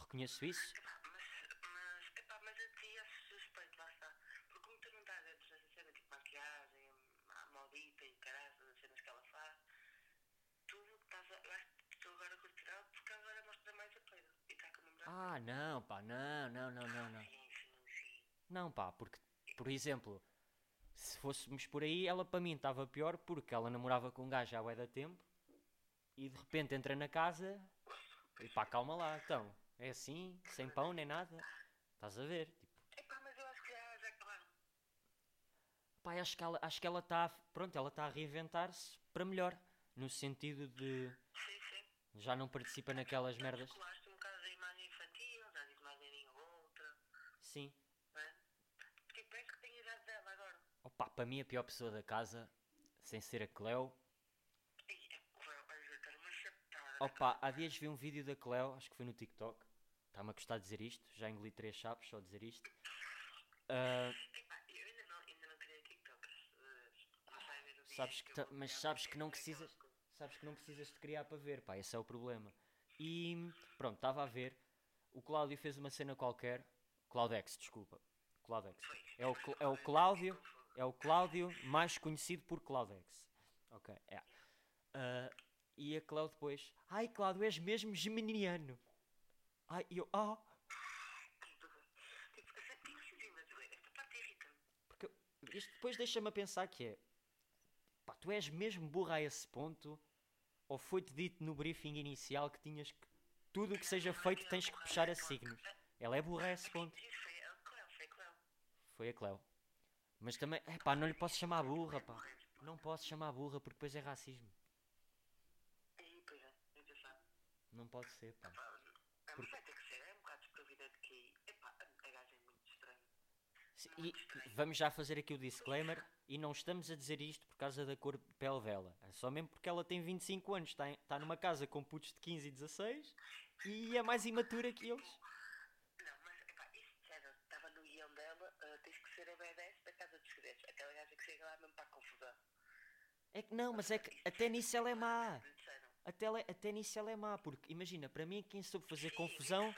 reconheço isso. Mas, mas, epá, mas a ti esse suspeito, lá está. Porque como tu não estás dentro dessa cena, tipo maquilhagem, a maldita e caralho, as cenas que ela faz, tu estás a, eu acho que tu agora curtirá porque agora mostra mais a peida. E está com o namorado. Ah, não, pá, não, não, não, não, não. Não, pá, porque, por exemplo, se fôssemos por aí, ela para mim estava pior porque ela namorava com um gajo há bué da tempo e de repente entra na casa e pá, calma lá, então, é assim, sem pão nem nada, estás a ver? Tipo, Epá, mas eu acho que já, já acabaram. pá, acho que ela acho que ela está, pronto, ela está a reinventar-se para melhor, no sentido de Sim, sim. já não participa naquelas merdas. descolaste um bocado da imagem infantil, já disse mais neirinho ou outra, Sim. não é? Porque parece que tem a idade dela Opa, para mim a pior pessoa da casa, sem ser a Cleo, é. Opa, há dias vi um vídeo da Cleo, acho que foi no TikTok. Está-me a gostar de dizer isto, já engoli três chaves só dizer isto. Dia sabes que ta- mas sabes que não é precisas, sabes que não precisas de criar para ver, pá, esse é o problema. E pronto, estava a ver, o Cláudio fez uma cena qualquer, Claudex, desculpa, Claudex. É o, é o Cláudio, é o Cláudio mais conhecido por Claudex. Ok, é. Ah, e a Cláudio depois, ai Cláudio, és mesmo geminiano. Ai, eu, ah, irrita-me. Porque isto depois deixa-me a pensar que é pá, tu és mesmo burra a esse ponto ou foi-te dito no briefing inicial que tinhas que tudo o que seja feito tens que puxar a signos. Ela é burra a esse ponto. Foi a Cleo, Mas também, é pá, não lhe posso chamar burra, pá. Não posso chamar burra porque depois é racismo. É. Não pode ser, pá. É, vai ter que ser, é um bocado desprovida de que. Epá, a gaja é muito estranha. Se- E vamos já fazer aqui o disclaimer e não estamos a dizer isto por causa da cor de pele dela. É só mesmo porque ela tem 25 anos, está, em- está numa casa com putos de 15 e 16 e é mais imatura que eles. Não, mas, epá, isso de género, estava no guião dela, ah, tens que ser a B10 da Casa dos Segredos. Aquela gaja que chega lá mesmo para a confusão. É que não, mas é que até nisso ela é má. Até, ela- até nisso ela é má, porque imagina, para mim quem soube fazer confusão,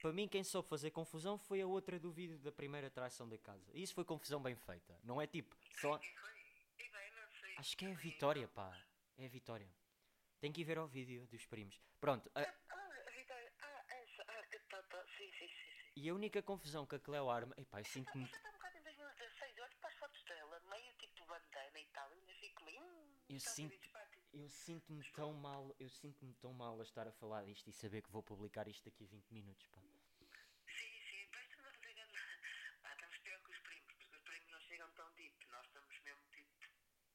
para mim quem soube fazer confusão foi a outra do vídeo da primeira traição da casa. Isso foi confusão bem feita. Não é tipo, só. Acho que é a Vitória, pá. É a Vitória. Tem que ir ver ao vídeo dos primos. Pronto, a- e a única confusão que a Cleo arma. Epá, eu sinto-me. Ela está um bocado em 2016. Eu olho para as fotos dela, meio tipo bandana e tal, e ainda fico meio. Hum, Eu está sinto-. Eu sinto-me tão mal, eu sinto-me tão mal a estar a falar disto e saber que vou publicar isto daqui a 20 minutos, pá. Sim, sim, mas estamos a fazer grande. Ah, estamos pior que os primos, porque os primos não chegam tão deep. Nós estamos mesmo tipo.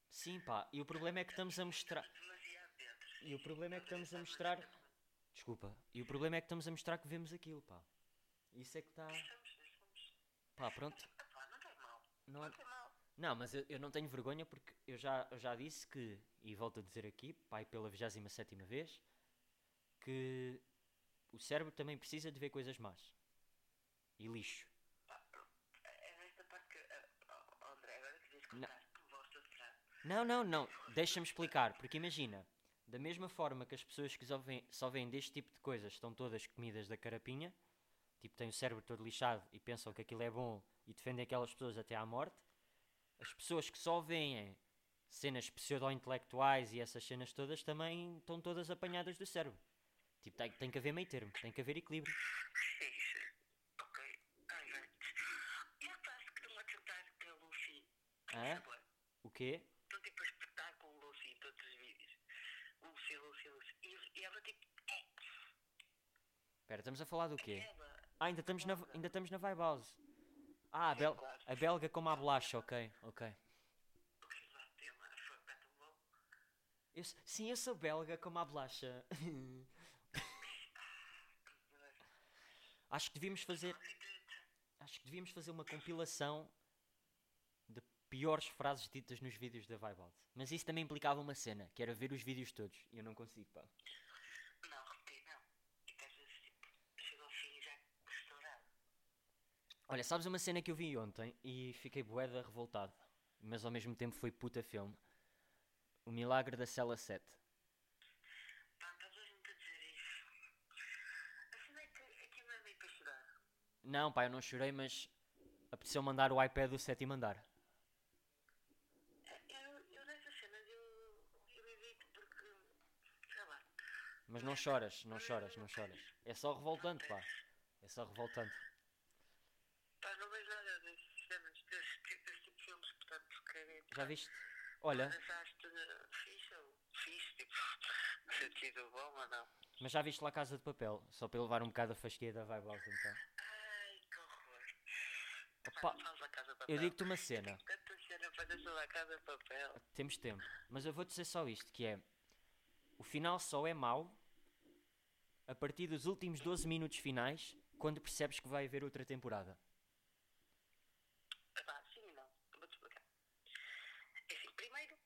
Sim, pá, e o problema é que estamos a mostrar. E o problema é que estamos a mostrar. Desculpa. E o problema é que estamos a mostrar que vemos aquilo, pá. Isso é que está. Estamos, estamos. Pá, pronto. Pá, não tem mal. Não, é- Não mas eu, eu não tenho vergonha porque eu já, eu já disse que, e volto a dizer aqui, pai, pela 27 vez, que o cérebro também precisa de ver coisas más. E lixo. É nesta parte que. ah, oh, André, agora que dizes que Não. estás com voz de atrás. Não, não, não. Deixa-me explicar, porque imagina, da mesma forma que as pessoas que só veem, só veem deste tipo de coisas estão todas comidas da carapinha, tipo, têm o cérebro todo lixado e pensam que aquilo é bom e defendem aquelas pessoas até à morte, as pessoas que só veem cenas pseudo-intelectuais e essas cenas todas também estão todas apanhadas do cérebro. Tipo, tem, tem que haver meio termo, tem que haver equilíbrio. Fixe. Ok. Ai, velho. Eu acho que estão a tentar ter o quê? Estão tipo a espetar com o Luffy em todos os vídeos. Luffy, Luffy, Luffy. E, e ela tipo. É, Espera, estamos a falar do quê? Ah, ainda estamos na, ainda estamos na Vibe House. Ah, a, bel, claro. a belga como a bolacha, ok, ok. Eu sim, eu sou belga como a bolacha. Acho que devíamos fazer. Acho que devíamos fazer uma compilação de piores frases ditas nos vídeos da House. Mas isso também implicava uma cena, que era ver os vídeos todos. E eu não consigo, pá. Não, repetir não. E que às vezes tipo, chega ao fim já restaurado. Olha, sabes uma cena que eu vi ontem e fiquei boeda revoltado, mas ao mesmo tempo foi puta filme. O Milagre da Cela 7. Pá, estás a gente a dizer isso. Assim é é meio para chorar. Não, pá, eu não chorei, mas apeteceu mandar o iPad do sétimo andar. Eu, eu nessas cenas eu, eu evito porque. sei lá. Mas não choras, não choras, não choras. É só revoltante, pá. É só revoltante. Pá, não vejo nada desses cenas, desse, tipo- desse tipo de filmes, portanto, caguei. Já viste? Olha, uh, fixe ou fixe, tipo, no sentido bom ou não? mas já viste lá Casa de Papel? Só para levar um bocado a fasquia da Vibe House, então. Ai, que horror. Opa. Eu digo-te uma cena. Tanta cena para da casa de papel. Temos tempo. Mas eu vou dizer só isto, que é... O final só é mau a partir dos últimos 12 minutos finais, quando percebes que vai haver outra temporada. Epá, sim e não. Vou-te explicar. É assim, primeiro,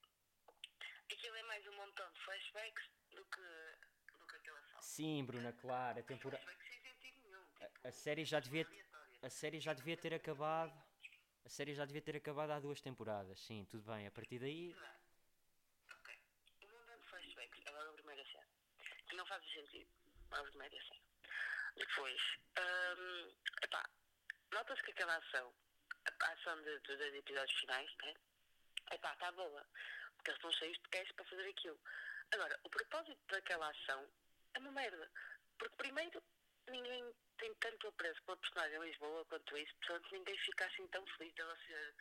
aquilo é mais um montão de flashbacks do que, do que aquela sala. Sim, Bruna, claro, a temporada... Tipo, A série já devia... A série já devia ter acabado... A série já devia ter acabado há duas temporadas. Sim, tudo bem. A partir daí... Ok. Um montão de flashbacks. Agora a primeira cena. Que não faz sentido. A primeira cena. Depois, hum, epá, nota-se que aquela ação, a a ação de, de, dos episódios finais, né? Epá, está boa. Porque eles estão cheios de cash para fazer aquilo. Agora, o propósito daquela ação é uma merda. Porque primeiro, ninguém tem tanto apreço pela personagem Lisboa quanto isso, portanto ninguém fica assim tão feliz dela ser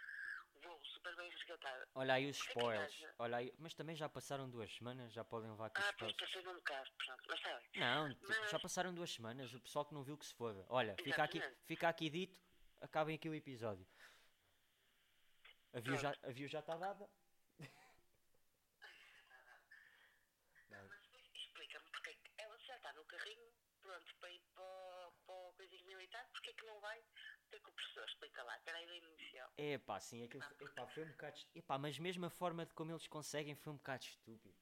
voo super bem resgatada. Olha aí os É spoilers. gaja. Olha aí... Mas também já passaram duas semanas, já podem levar com os Ah, pois spoilers. passei num bocado, pronto, mas. Não, tipo, Mas- já passaram duas semanas. O pessoal que não viu que se foda. Olha, fica aqui, fica aqui dito. Acabem aqui o episódio. A view já, a view já está dada. Mas depois explica-me porque é que ela já está no carrinho, pronto, para ir para, o- para o coisinho militar, porque é que não vai ter que o professor explica lá, que era a ideia inicial. Epá, sim, aquilo foi, epá, foi um bocado. Epá, mas mesmo a forma de como eles conseguem foi um bocado estúpido.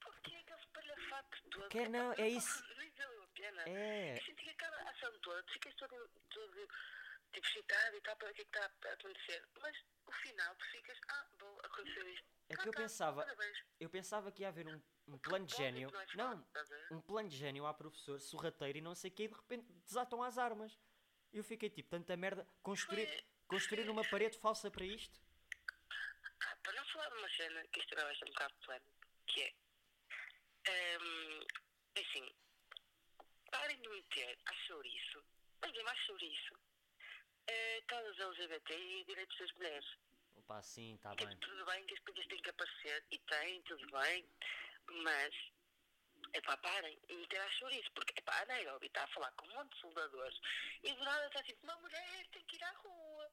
Porque é aquele espalhafato todo. Que não, é isso. É. Eu senti que aquela ação toda, tu ficas todo, todo tipo excitado e tal, para o que é que está a acontecer. Mas o final, tu ficas, ah, bom, aconteceu isto. É Ah, que eu tá, pensava-. Eu pensava que ia haver um, um plano de gênio. Não é um plano de gênio à professor, sorrateiro e não sei o quê, e de repente desatam as armas. Eu fiquei tipo, tanta merda. Construir, Foi- construir uma parede falsa para isto? Ah, para não falar de uma cena que isto agora vai ser um bocado polémico, que é. ehm, assim, parem de meter a chouriço, mas mesmo a chouriço, uh, causas LGBT e direitos das mulheres. Opa, sim, está Tipo, bem. tudo bem que as coisas têm que aparecer, e têm, tudo bem, mas. É pá, parem e meter a chouriço, porque epá, a Nairobi está a falar com um monte de soldadores e do nada está tipo, uma mulher tem que ir à rua.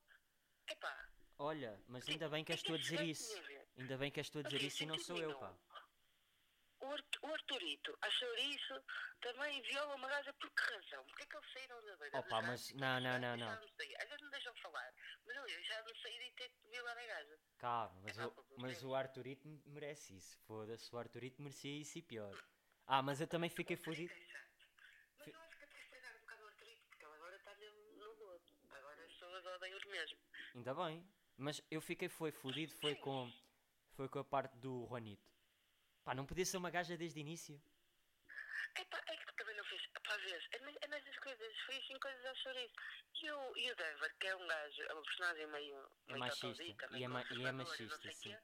Epá, Olha, mas ainda bem que és tu a dizer isso. Ainda bem que és tu a dizer isso e não sou eu, pá. O, Art- o Arturito achou isso, também viola uma gaja por que razão? Porquê é que eles saíram da beira? Opa, mas não, não, não, não. Vezes não deixam falar, mas eu já me saí de ter que violar a gaja. Calma, mas, o, mas o Arturito merece isso. Foda-se, o Arturito merecia isso e pior. Ah, mas eu também fiquei fodido. É. Mas eu acho que até estragar um bocado o Arturito, porque ele agora está no lodo. Agora as pessoas odeiam-os mesmo. Ainda bem. Mas eu fiquei foi fodido foi com foi com a parte do Juanito. Pá, não podia ser uma gaja desde o início? Epá, é que também não fez. Pá, vês, é, ne- é nessas coisas, foi assim coisas a chouriço. E o, e o Denver, que é um gajo, é uma personagem meio. É meio machista, totodica, e é ma- e é machista, sim. quê,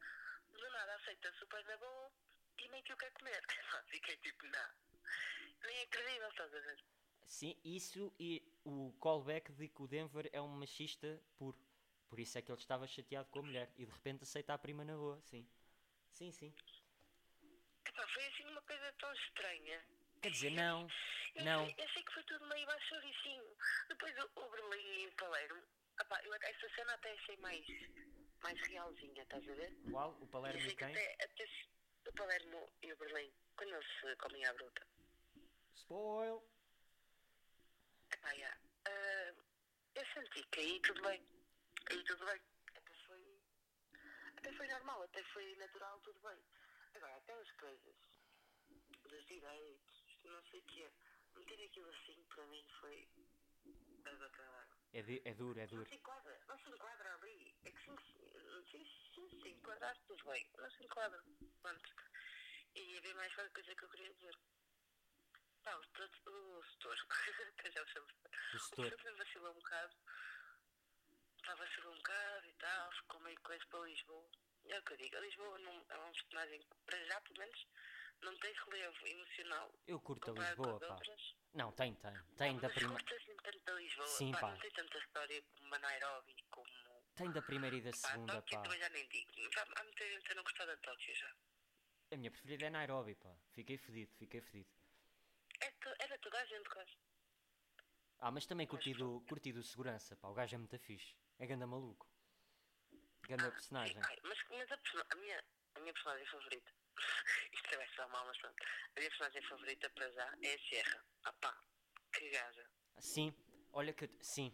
Do nada aceita super na boa nem que o quer comer. Pá, Fiquei tipo, não. Nem é credível, estás a ver? Sim, isso e o callback de que o Denver é um machista puro. Por isso é que ele estava chateado com a mulher e de repente aceita a prima na boa, sim. Sim, sim. Epá, foi assim uma coisa tão estranha. Quer dizer, não, Eu não. Sei, eu sei que foi tudo meio baixo chouricinho. Depois o, o Berlim e o Palermo. Epá, eu, essa cena até achei mais, mais realzinha, estás a ver? Qual? O Palermo e que quem? até, até o Palermo e o Berlim, quando eles se comem à bruta. Spoil! Epá, já. Ah, eu senti que aí tudo bem. Aí tudo bem. Até foi. Até foi normal, até foi natural, tudo bem. Agora, aquelas coisas dos direitos, não sei o quê. Meter aquilo assim, para mim, foi. a É, di- é duro, é Não duro. se enquadra, não se enquadra ali. É que sim, sim, sim, sim, se enquadrar tudo bem. Não se enquadra. Pronto. E havia mais qualquer coisa que eu queria dizer. Pá, o setor, já o chamo O setor. vacilou um bocado. Pá, vacilou um bocado e tal, ficou meio coisa para Lisboa. É o que eu digo, a Lisboa não, é um personagem que, para já, pelo menos, não tem relevo emocional. Eu curto a Lisboa, pá. outras. Não, tem, tem. Tem tanto da Lisboa. Sim, pá, pá. Não tem tanta história como a Nairobi, como tem da primeira e da segunda, pá. também já nem digo. Há muita gente a não gostar da Tóquio já. A minha preferida é Nairobi, pá. Fiquei fedido, fiquei fedido. É to- era toda a gente quase. Ah, mas também curti do, curti do segurança, pá. O gajo é muito fixe. É ganda maluco. Ganda Ah, personagem. ai, mas mas a, a minha, a minha personagem favorita, isto vai ser mal, mas pronto. A minha personagem favorita para já é a Sierra. Ah pá, que gaja. Sim, olha que. Sim,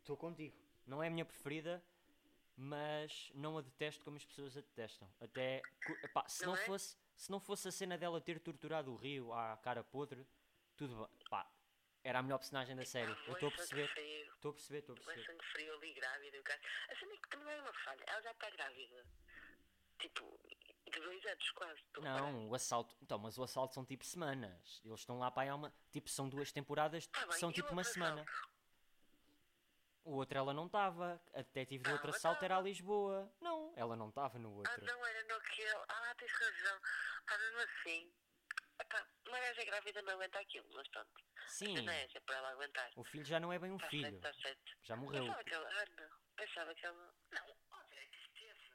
estou contigo. Não é a minha preferida, mas não a detesto como as pessoas a detestam. Até. epá, se, não Não é? fosse, se não fosse a cena dela ter torturado o Rio à cara podre, tudo bem. Pá, era a melhor personagem da série. Ah, Eu estou a perceber. Estou a perceber, estou a perceber. sangue frio ali grávida o cara. A cena é que também é uma falha. Ela já está grávida. Tipo, de dois anos quase. Não, o assalto. Então, mas o assalto são tipo semanas. Eles estão lá para aí há uma. Tipo, são duas temporadas, Tá bem, são tipo uma semana. assalto? O outro ela não estava. A detetive do Ah, outro assalto era a tava. Lisboa. Não, ela não estava no Ah, outro. não, era no que ele. Ah, tens razão. Ah, mesmo assim. Epá, uma gaja grávida não aguenta aquilo, mas pronto. Sim, Não é, para ela aguentar. o filho já não é bem um Está filho. certo, está certo. Já morreu. Pensava que ela. Ah, não. Pensava que ela. Não, olha, que teve.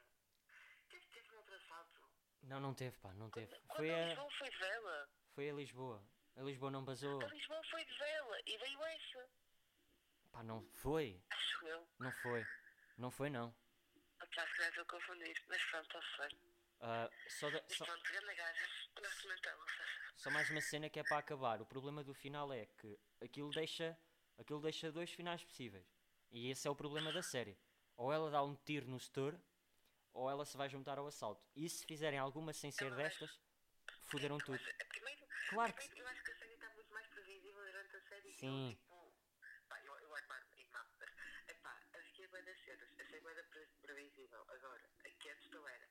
Teve, teve um outro assalto. Não, não teve, pá, não teve. Quando Foi a a, Lisboa foi de vela. foi a Lisboa. A Lisboa não basou. A Lisboa foi de vela. E veio essa. Pá, não foi. Acho eu. Não foi. Não foi, não. Apesar que estou a confundir. Mas pronto, está certo. Ah, só, da- só, pronto, mentá-la. só mais uma cena que é para acabar. O problema do final é que aquilo deixa, aquilo deixa dois finais possíveis. E esse é o problema da série. Ou ela dá um tiro no setor, ou ela se vai juntar ao assalto. E se fizerem alguma sem ser destas, foderam tudo. Primeiro, Claro que primeiro, eu acho que a série está muito mais previsível durante a série. que Sim. eu, tipo, pá, eu, eu armar em mapas. Epá, bem das cenas, achei bem previsível. Agora, aqui antes não era.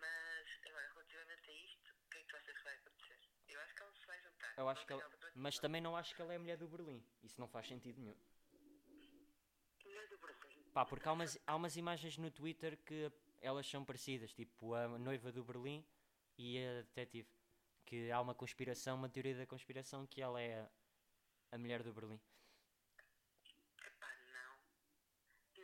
Mas, agora, relativamente a isto, o que é que tu achas que vai acontecer? Eu acho que ela se vai juntar. Eu acho que ela, mas também não acho que ela é a mulher do Berlim. Isso não faz sentido nenhum. Mulher do Berlim. Pá, porque há umas, há umas imagens no Twitter que elas são parecidas, tipo a noiva do Berlim e a detetive. Que há uma conspiração, uma teoria da conspiração que ela é a, a mulher do Berlim. Epá, não.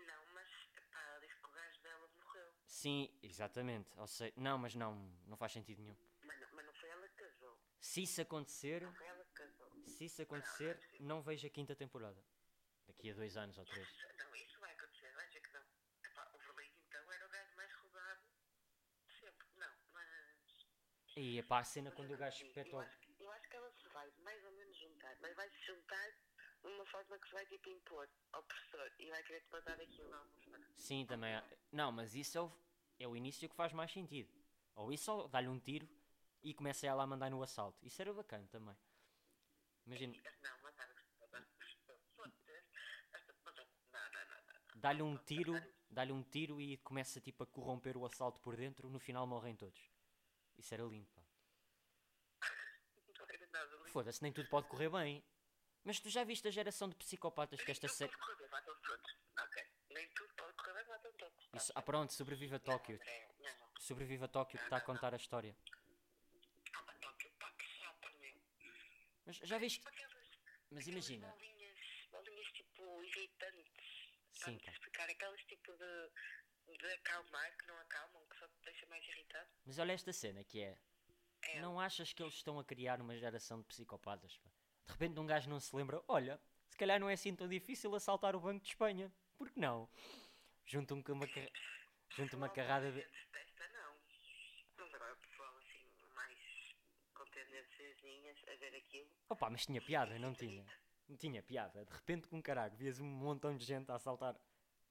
Não, mas, epá, ela disse que o gajo dela morreu. Sim, exatamente. Ou seja, não, mas não, não faz sentido nenhum. Mas não, mas não foi ela que casou. Se isso acontecer, Não foi ela que casou. se isso acontecer, não vejo a quinta temporada. Daqui a dois anos ou três. Não, isso vai acontecer, vai dizer que não. Epá, o Berlim então era o gajo mais rodado de sempre. Não, mas. E pá, a cena quando o gajo espeta eu, acho, que- eu acho que ela se vai mais ou menos juntar, mas vai se juntar de uma forma que se vai tipo impor ao professor e vai querer te mandar aquilo a almoçar. Sim, também. Não, mas isso é o, é o início que faz mais sentido. Ou isso ou dá-lhe um tiro e começa ela a mandar no assalto. Isso era bacana também. Imagina, Não, não. dá-lhe um tiro, dá-lhe um tiro e começa tipo a corromper o assalto por dentro, no final morrem todos. Isso era lindo, pá. Não era nada lindo. Foda-se, nem tudo pode correr bem. Mas tu já viste a geração de psicopatas que esta série. pode correr bem, matam todos. Ok. Nem tudo pode correr bem, matam todos. Isso, ah, pronto, sobrevive a Tóquio. Não, não. Sobrevive a Tóquio que está a contar a história. Ah, Tóquio, pá, que chata, meu. Mas já viste? Aquelas, Mas imagina. Bolinhas, bolinhas tipo irritantes. Sim, pá. explicar. Aquelas tipo de, de acalmar, que não acalmam, que só te deixa mais irritado. Mas olha esta cena que é. É. Não achas que eles estão a criar uma geração de psicopatas? pá? De repente um gajo não se lembra, olha, se calhar não é assim tão difícil assaltar o Banco de Espanha. Por que não? Juntam com uma, ca- junta uma carrada de. Desta não. Mas agora o pessoal assim, mais com tendênciazinhas a ver aquilo. Opa, mas tinha piada, não tinha? Não tinha piada. De repente com caralho, vias um montão de gente a assaltar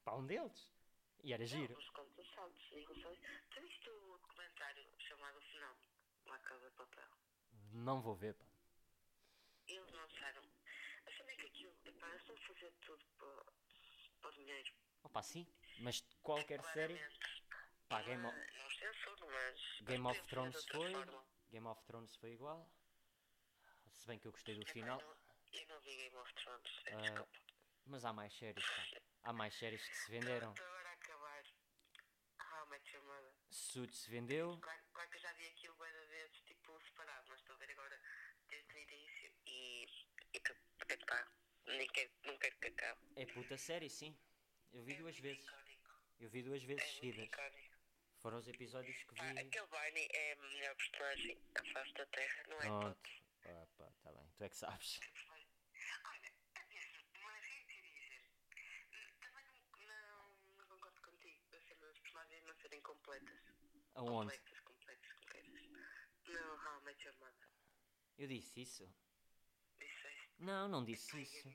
para um deles. E era giro. Não, os contos saltos, digo só. Tu viste o documentário chamado Fenómeno? Lá Casa de Papel. Não vou ver, pá. Eles lançaram. A cena é que aquilo, epá, eles estão a fazer tudo para, para o dinheiro. Opa, sim. Mas qualquer série. Pá, Game of, Não mas. Game of Thrones foi. Game of Thrones foi igual. Se bem que eu gostei do final. Eu não, eu não vi Game of Thrones. Ah, Desculpa. Mas há mais séries, pá. Há mais séries que se venderam. Estou agora a acabar. Ah, uma chamada. Suits se vendeu. Claro, claro que eu já vi aquilo várias vezes, tipo, separado, mas estou a ver agora desde o início e. E epá, nem quero, não quero que acabe. É puta série, sim. Eu vi duas vezes. Icónico. Eu vi duas É vezes muito seguidas. icónico. Foram os episódios que Pá, vi. aquele Barney é a melhor personagem à face da Terra, não é? Pronto. Ah, pá, tá bem. Tu é que sabes. Olha, é mesmo, mas é que dizer. Também não, não, não concordo contigo da cena das personagens não serem completas. Aonde? Completas. Não, How Met Your Mother. Eu disse isso? Disseste. Não, não disse isso.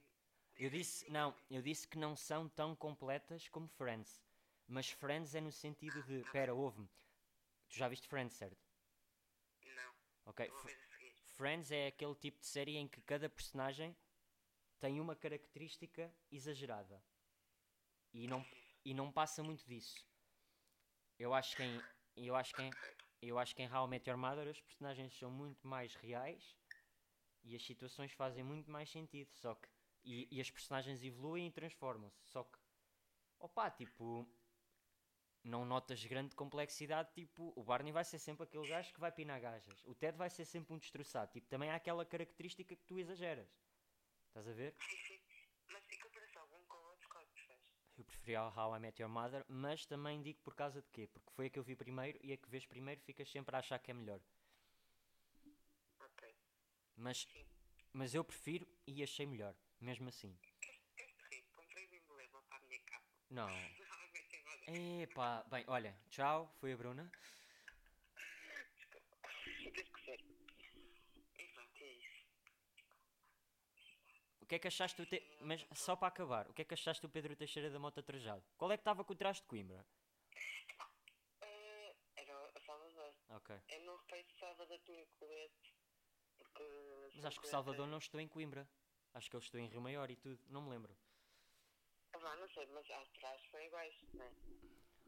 Eu disse, não, eu disse que não são tão completas como Friends. Mas Friends é no sentido de, pera, ouve-me. Tu já viste Friends, certo? Não, Ok. Friends é aquele tipo de série em que cada personagem tem uma característica exagerada. E não, e não passa muito disso. Eu acho que em, eu acho que em, eu acho que em How I Met Your Mother os personagens são muito mais reais e as situações fazem muito mais sentido. Só que e, e as personagens evoluem e transformam-se. Só que opá, tipo não notas grande complexidade, tipo, o Barney vai ser sempre aquele gajo que vai pinar gajas. O Ted vai ser sempre um destroçado. Tipo, também há aquela característica que tu exageras. Estás a ver? Sim, sim. Mas em comparação um com o outro, qual é que preferes? Eu preferia o How I Met Your Mother, mas também digo por causa de quê? Porque foi a que eu vi primeiro e a que vês primeiro ficas sempre a achar que é melhor. Ok. Mas, Sim. mas eu prefiro e achei melhor, mesmo assim. Não. Epá, bem, olha, tchau, foi a Bruna. Desculpa. Tens que ser. E pronto, é isso. O que é que achaste do te... Mas só para acabar, o que é que achaste do Pedro Teixeira da Mota Trajado? Qual é que estava com o traje de Coimbra? Eh, era a Salvador. Ok. Eu não reparei se Salvador tinha colete. Porque. Mas acho que o Salvador não estou em Coimbra. Acho que ele estou em Rio Maior e tudo, não me lembro. Ah, não sei, mas as trajes são iguais, não é?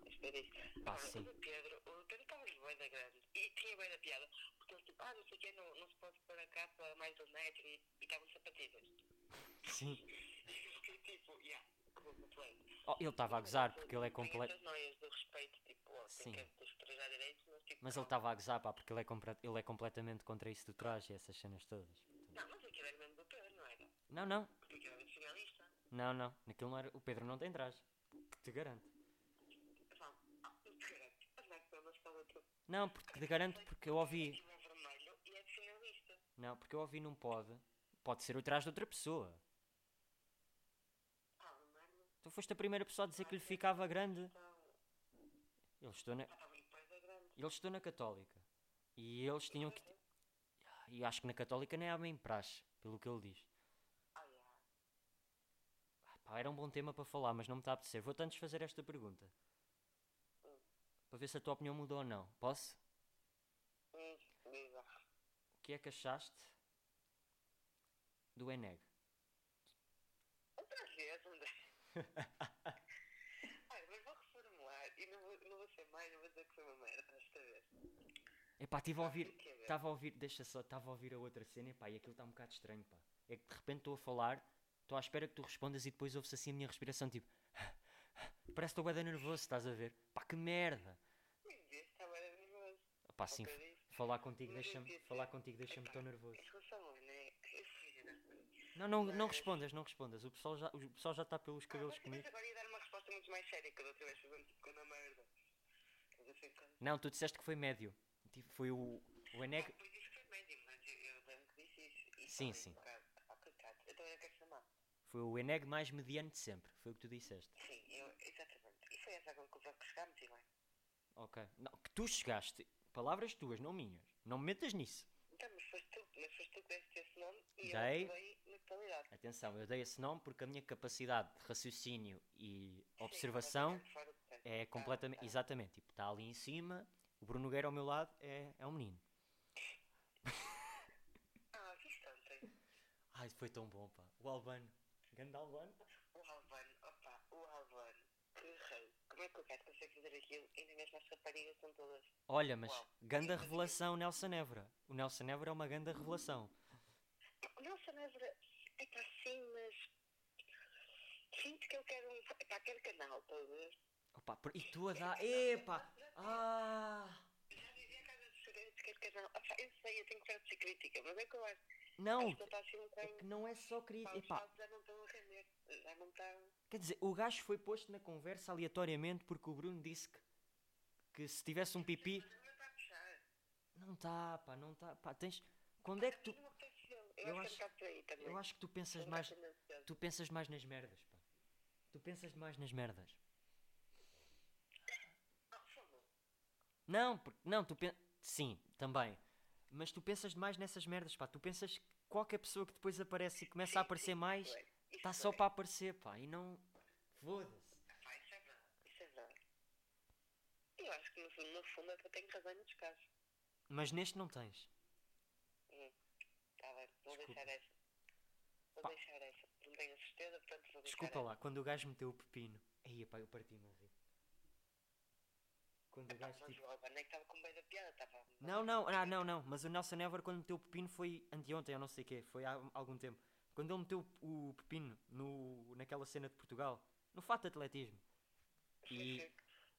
Espera isso. Agora, sim. o Pedro, o Pedro estava de da grande. E tinha da piada. Porque ele tipo, ah, não sei o quê, não, não se pode pôr a capa mais de um metro e e estavam sapatilhas. Sim. Tipo, yeah. Oh, ele estava a gozar porque ele é completo. tipo, oh, Sim. mas tipo. Mas ele estava a gozar, pá, porque ele é, compre- ele é completamente contra isso do traje e essas cenas todas. Não, mas aquilo era mesmo do Pedro, não era? Não, não, Porque aquilo era nacionalista. não, não. Naquilo não era. O Pedro não tem traje. Que te garanto. Ah, não te garanto. Mas não é. Não, porque te garanto porque eu ouvi. É e é. Não, porque eu ouvi num pod. Pode ser o traje de outra pessoa. Tu foste a primeira pessoa a dizer que lhe ficava grande. Ele estou na, ah, tá bem, depois é grande. ele estou na Católica. E eles tinham que. E acho que na Católica nem há bem praxe, pelo que ele diz. Pá, era um bom tema para falar, mas não me está a apetecer. Vou-te antes fazer esta pergunta. Para ver se a tua opinião mudou ou não. Posso? O que é que achaste do Eneg? Outra vez, André. Olha, mas vou refutar mais, eu vou dizer que foi uma merda esta vez. Epá, estive a ouvir, é, estava a ouvir, deixa só, estava a ouvir a outra cena, epá, e aquilo está um bocado estranho, pá. É que de repente estou a falar, estou à espera que tu respondas e depois ouve-se assim a minha respiração, tipo... Parece que estou bem nervoso, estás a ver? Pá, que merda! Disse, estava nervoso. Pá, sim, falar contigo deixa-me, falar contigo deixa-me tão nervoso. Em relação ao né? Eu sei, né? Não, não, não respondas, não respondas, o pessoal já, o pessoal já está pelos cabelos mas, comigo. agora ia dar uma resposta muito mais séria que a outra vez, fazendo tipo merda. Eu sei que. Não, tu disseste que foi médio, Tipo, foi o, o Eneg... Ah, isso foi médio, mas eu, lembro que disse isso. E Sim, sim. "Cara, ah, coitado, eu quero chamar. Foi o Eneg mais mediano de sempre, foi o que tu disseste. Sim, eu, exatamente. E foi essa a conclusão que chegámos e bem. Ok. Não, que tu chegaste, palavras tuas, não minhas. Não me metas nisso. Então, mas foste tu, mas foste tu que deste esse nome e Dei. eu totalidade. Atenção, eu dei esse nome porque a minha capacidade de raciocínio e observação Sim, de tempo. é completamente. tá. Exatamente. Tipo, está ali em cima, o Bruno Nogueira ao meu lado é, é um menino. Ah, viste ontem? Ai, foi tão bom, pá. O Albano. Grande Albano. O Albano, opa, o Albano, que rei. Como é que o gato consegue fazer aquilo nem mesmo as raparigas são todas. Olha, mas Uau. ganda revelação Nelson Évora. O Nelson Évora é uma ganda revelação. O Nelson Évora, é para sim, mas. Sinto que ele quer um. Epá, quer canal, estás a ver? Opa, e tu a dar. Epá! Ah! Já dizia a casa de segredos, quer canal. Opa, eu sei, eu tenho que ser crítica, mas é que eu acho. Não! acho que assim um É que não é só Pá, crítica. Epá, saltos já não estão a render. Já não estão. quer dizer, o gajo foi posto na conversa aleatoriamente porque o Bruno disse que, que se tivesse um pipi. Puxar. Não está, pá, não está. Pá, tens. Quando é que tu. Eu Eu, acho-. Eu acho que tu pensas mais. Tu pensas mais nas merdas, pá. Tu pensas mais nas merdas. Ah. Não, porque, não, tu pensas. Sim, também. Mas tu pensas mais nessas merdas, pá. Tu pensas que qualquer pessoa que depois aparece e começa a aparecer mais é, isso está só é. para aparecer, pá. E não. Foda-se. Isso é verdade. Isso é verdade. Eu acho que no fundo, no fundo até tenho razão muitos casos. Mas neste não tens. Vou Desculpa. deixar essa. Vou Pá. deixar essa. Não tenho certeza, portanto vou deixar Desculpa essa. lá, quando o gajo meteu o pepino. Aí, pá, eu parti-me a rir. Quando o Pá, gajo mas tipo. o é que estava com bem da piada, estava. Não, não, ah, não, não. Mas o Nelson Ever, quando meteu o pepino, foi anteontem, eu não sei o quê. Foi há algum tempo. Quando ele meteu o pepino no, naquela cena de Portugal, no fato de atletismo. E,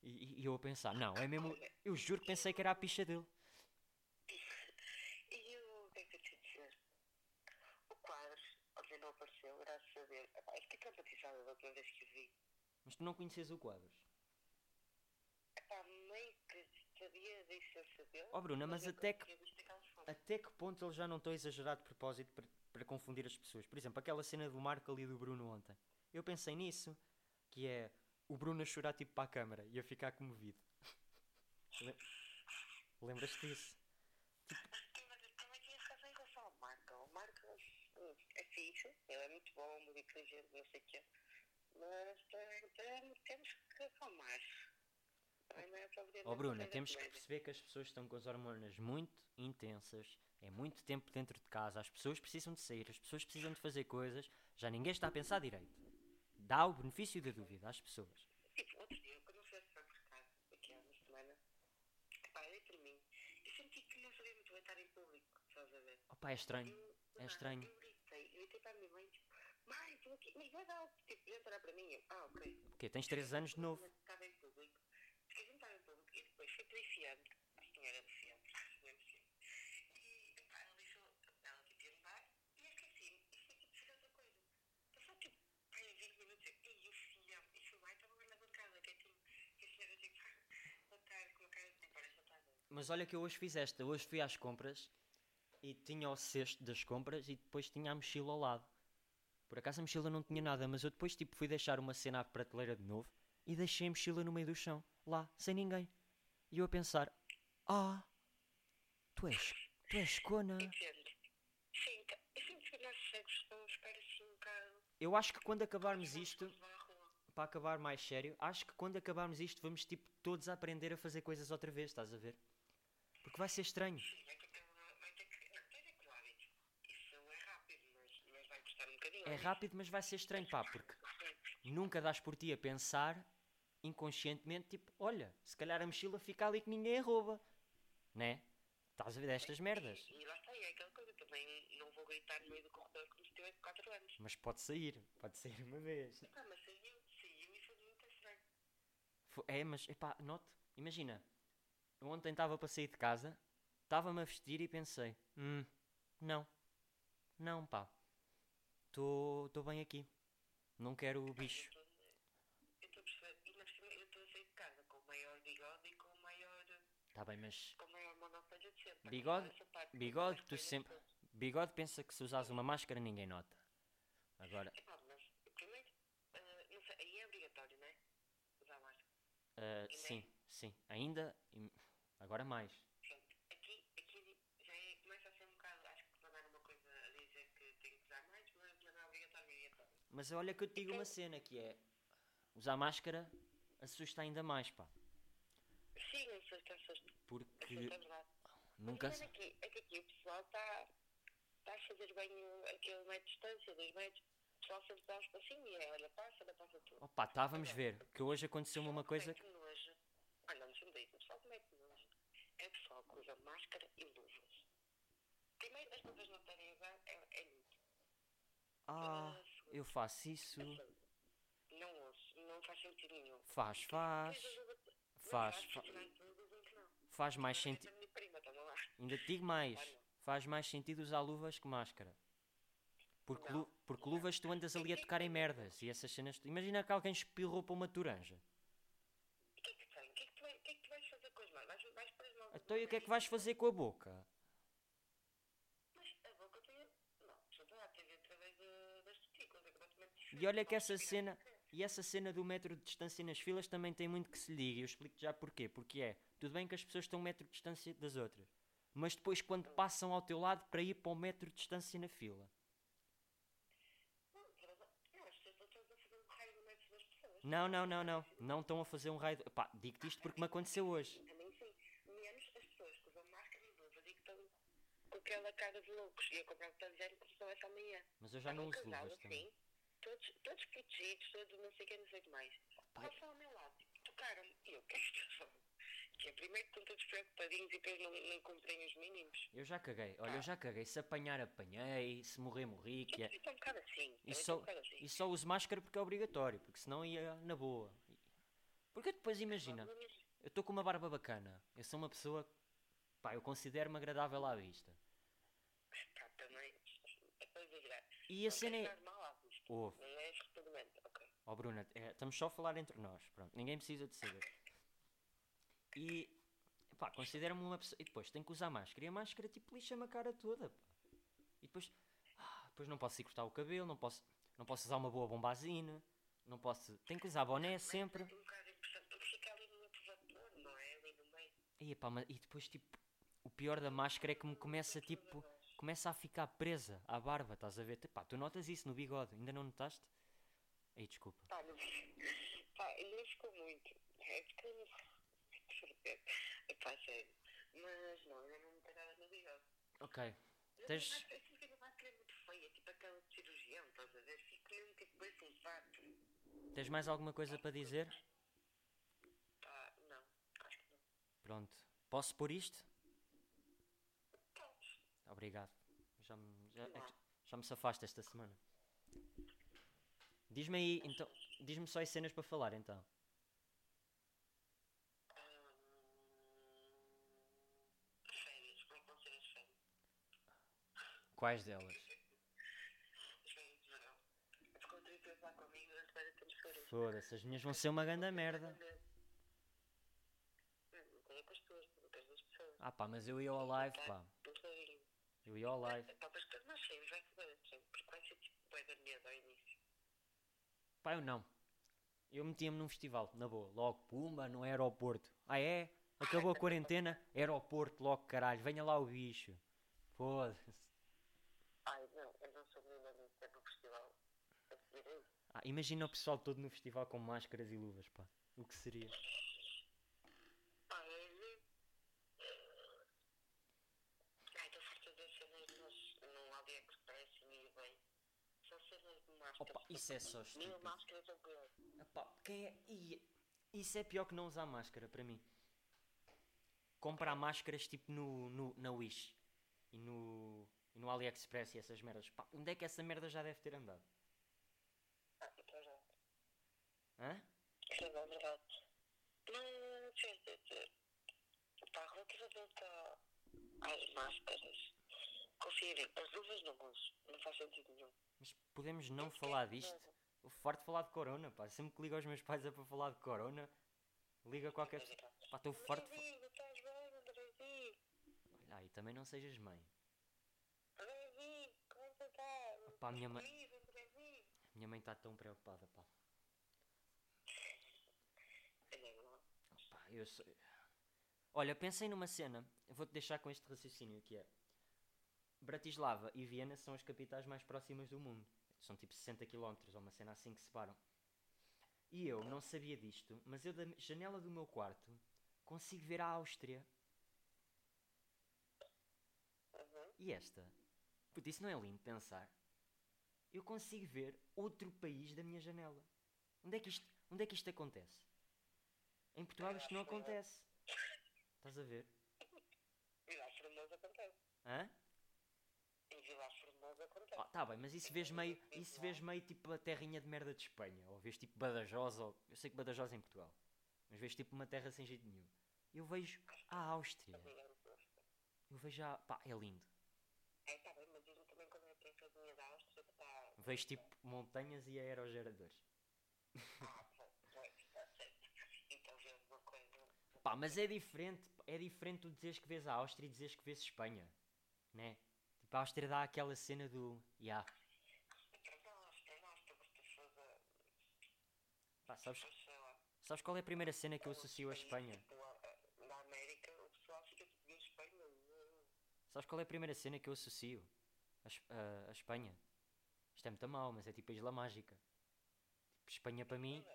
e, e eu a pensar, não, é mesmo. Eu juro que pensei que era a picha dele. E o que é que eu te dizer? O Quadros, ontem não apareceu, graças a Deus. Da última vez que o vi. Mas tu não conheces o Quadros. Epá, meio que sabia da existência dele. Oh, Bruna, mas eu até que-. Até que ponto ele já não estou a exagerar de propósito para, para confundir as pessoas? Por exemplo, aquela cena do Marco ali e do Bruno ontem. Eu pensei nisso, que é o Bruno a chorar tipo para a câmara e a ficar comovido. Le- Lembras-te disso? Sim, mas eu também tinha razão em relação ao Marco. O Marco hum, é fixe, ele é muito inteligente, não sei o quê. Mas tem- temos que acalmar. É Ó oh, Bruna, temos que perceber que as pessoas estão com as hormonas muito intensas, é muito tempo dentro de casa, as pessoas precisam de sair, as pessoas precisam de fazer coisas, já ninguém está a pensar direito. Dá o benefício da dúvida às pessoas. Tipo, outro dia, quando eu fui ao supermercado, aqui há uma semana, pá, olhei por mim e senti que não sabia muito bem estar em público, estás a ver? Opa, é estranho. Eu, É estranho. Eu gritei, eu gritei para a minha mãe, tipo, mãe, estou aqui, mas vai dar, tipo, já para mim, eu, ah, ok. Porque tens 3 anos de novo. Estava em público, porque a gente estava em público e depois fui para a senhora fiambre, a senhora fiambre, e, pá, ela deixou, ela tipo ia levar e esqueci-me, e foi tipo, fazer outra coisa. Passou tipo, pá, em 20 minutos, ei, o fiambre, e fui lá e estava lá na bancada, quietinho, e a senhora tipo, botar com a cara de olha, já está. Mas olha que eu hoje fiz esta. Hoje fui às compras e tinha o cesto das compras e depois tinha a mochila ao lado. Por acaso a mochila não tinha nada, mas eu depois tipo fui deixar uma cena à prateleira de novo e deixei a mochila no meio do chão, lá, sem ninguém. E eu a pensar, ah, tu és, tu és cona. Entendo. Sim, tá- eu sinto que nós cegos estamos espera assim um bocado. Eu acho que quando acabarmos isto, para acabar mais sério, acho que quando acabarmos isto vamos tipo todos a aprender a fazer coisas outra vez, estás a ver? Porque vai ser estranho. Sim, vai ter que. Vai ter que. Não, tem que o hábito. Isso é rápido, mas, mas vai custar um bocadinho. É rápido, mas vai ser estranho, pá, porque nunca dás por ti a pensar inconscientemente, tipo, olha, se calhar a mochila fica ali que ninguém a rouba. Né? Estás a ver destas merdas. E lá está, e é aquela coisa, também não vou gritar no meio do corredor como se tivesse 4 anos. Mas pode sair, pode sair uma vez. Ah, mas saiu, saiu e foi muito estranho. Fo- É, mas, epá, note, imagina, eu ontem estava para sair de casa, estava-me a vestir e pensei, hum, não, não, pá, estou bem aqui, não quero o bicho. Eu estou a perceber, e eu estou a sair de casa com o maior bigode e com o maior, Está bem, mas com a maior monocelha de sempre. Bigode- parte, bigode, tu depois sempre, as pessoas- bigode pensa que se usares uma máscara ninguém nota. Agora, Epá, mas primeiro, não sei, aí é obrigatório, não é? Usar máscara. ah, sim, sim, ainda, agora mais. Pronto, aqui, aqui já é, começa a ser um bocado, acho que mandaram uma coisa a dizer que tem que usar mais, mas não é obrigatório, é obrigatório. Mas olha que eu te digo uma cena que é, usar máscara assusta ainda mais, pá, Sim, assusta, assusta. porque Assusta, é verdade. nunca... Mas se- aqui, é que aqui o pessoal está tá a fazer bem o, aquele metro de distância, dois metros. O pessoal sempre dá um espacinho e é, olha, passa, olha, passa tudo. Opa, estávamos a ver, que hoje aconteceu-me uma coisa... que nojo. Ah, não, não me o pessoal que mete nojo. É o pessoal que usa máscara e luvas. Primeiro, as luvas não terem usar é, é muito. Ah, eu faço isso... Não ouço, não faz sentido nenhum. Faz, faz, faz, Não, fa- acho que não, dizem que não. faz mais sentido. Ainda te digo mais, faz mais sentido usar luvas que máscara. Porque, lu- porque luvas tu andas ali a tocar em merdas e essas cenas. Imagina que alguém espirrou para uma toranja. O que é que tem? O que é que tu, vai, o que é que tu vais fazer com as mãos. Então e o que é que vais fazer com a boca? Mas a boca tem. Não, só está a ter através de- das testículas, é completamente E olha que essa cena, e essa cena do metro de distância nas filas também tem muito que se lhe diga. Eu explico já porquê. Porque é, tudo bem que as pessoas estão um metro de distância das outras. Mas depois quando passam ao teu lado para ir para o metro de distância na fila. Não. Não, estão um. Não, não, não, estão a fazer um raio. de- Pá, digo-te isto porque me aconteceu hoje. Também sim. Menos as pessoas que usam máscara e luvas e que estão com aquela cara de loucos e a comprar papel higiênico só essa manhã. Mas eu já não um uso luvas também. Todos, todos protegidos, todos não sei o que, não sei o que mais. Passam ao meu lado, tocaram-me. E eu, que é que é primeiro que estão todos preocupadinhos e depois não, não cumprem os mínimos. Eu já caguei, olha, eu já caguei. Se apanhar, apanhei. Se morrer, morri. Que é. Um bocado assim. E só, um bocado assim. e só uso máscara porque é obrigatório, porque senão ia na boa. Porque depois imagina, eu estou com uma barba bacana, eu sou uma pessoa, pá, eu considero-me agradável à vista. Pá, também. É. E a cena queres é. Dar mal à vista. Ouve, Não é repugnante, ok. ó Bruna, é, estamos só a falar entre nós, pronto, ninguém precisa de saber. E, pá, considero-me uma pessoa. E depois tenho que usar máscara, e a máscara tipo lixa-me a cara toda, pá. E depois, ah, depois não posso ir cortar o cabelo, não posso, não posso usar uma boa bombazina, não posso. Tenho que usar boné sempre. Um bocado importante porque fica ali no vapor, não é? Ali no meio. E, pá, mas- e depois, tipo, o pior da máscara é que me começa, tipo, começa a ficar presa à barba, estás a ver? Pá, tu notas isso no bigode, ainda não notaste? Ei, desculpa. Pá, não, pá, não ficou muito. É porque eu É pá, sério. Mas não, ainda não me tem nada no bigode. Ok. Mas Tens, a máscara- fica uma máscara muito feia, tipo aquela de cirurgião, estás a ver? Fica mesmo tipo bem sem fato. tens mais alguma coisa para dizer? Pá, não, acho que não. Pronto. Posso pôr isto? Obrigado. Já me, já, é já me safaste esta semana. Diz-me aí, então, diz-me só as cenas para falar, então. É? Quais delas? Foda-se, as minhas vão ser uma grande merda. Hum. Ah pá, mas eu ia ao live, pá. Eu ia ao live. Mas quando nós saímos vai ser porque vai ser tipo bem da medo ao início. Pá, eu não. Eu metia-me num festival, na boa. Logo, pumba, no aeroporto. Ah, é? Acabou a quarentena? Aeroporto, logo, caralho. Venha lá o bicho. Foda-se. Ai, não, eu não sou menina de ter no festival. Aí. Ah, imagina o pessoal todo no festival com máscaras e luvas, pá. O que seria? Ai, é. Ai, estou farta das cenas nos, no AliExpress e no eBay. São cenas de máscara. Opa, isso é só estúpido. máscaras o pior. Epá, quem é. Ih, Isso é pior que não usar máscara para mim. Comprar máscaras tipo no, no, na Wish e no, e no AliExpress e essas merdas. Pá, onde é que essa merda já deve ter andado? Ah, então já. Hã? Sim, é verdade. Mas, quer dizer, pá, relativamente a- às máscaras, confirem, as luvas não uso, não faz sentido nenhum. Mas podemos não falar disto? O farto de falar de corona, pá. Sempre que ligo aos meus pais é para falar de corona. Liga qualquer. Pá, estou farto de. Andrezinho, estás bem, Andrezinho? Olha, aí também não sejas mãe. Andrezinho, como é que você está? Pá, minha mãe. Minha mãe está tão preocupada, pá. É. Pá, eu sei. Olha, pensei numa cena. Eu vou-te deixar com este raciocínio que é. Bratislava e Viena são as capitais mais próximas do mundo. São tipo 60 km ou uma cena assim que separam. E eu não sabia disto, mas eu da janela do meu quarto consigo ver a Áustria. Uhum. E esta? Puta, isso não é lindo pensar? Eu consigo ver outro país da minha janela. Onde é que isto, onde é que isto acontece? Em Portugal isto não acontece. Estás a ver? Vila Formosa acontece. Hã? Em Vila Formosa acontece. Ah, tá bem, mas isso vês meio, isso vês meio tipo a terrinha de merda de Espanha. Ou vês tipo Badajoz, ou... Eu sei que Badajoz é em Portugal. Mas vês tipo uma terra sem jeito nenhum. Eu vejo a Áustria. Eu vejo a... Pá, é lindo. É, tá bem, mas eu também quando eu penso em da Áustria, que está... Vejo tipo montanhas e aerogeradores. Ah, certo. Então vês uma coisa... Pá, mas é diferente. É diferente tu dizeres que vês a Áustria e dizeres que vês Espanha. Né? Tipo, a Áustria dá aquela cena do... Para para a... Pá, sabes, sabes qual é a primeira cena que eu associo país, Espanha? Na América, o pessoal fica tipo, vê Espanha... Sabes qual é a primeira cena que eu associo a Espanha? Isto é muito mal, mas é tipo a Isla Mágica. Tipo, Espanha para mim.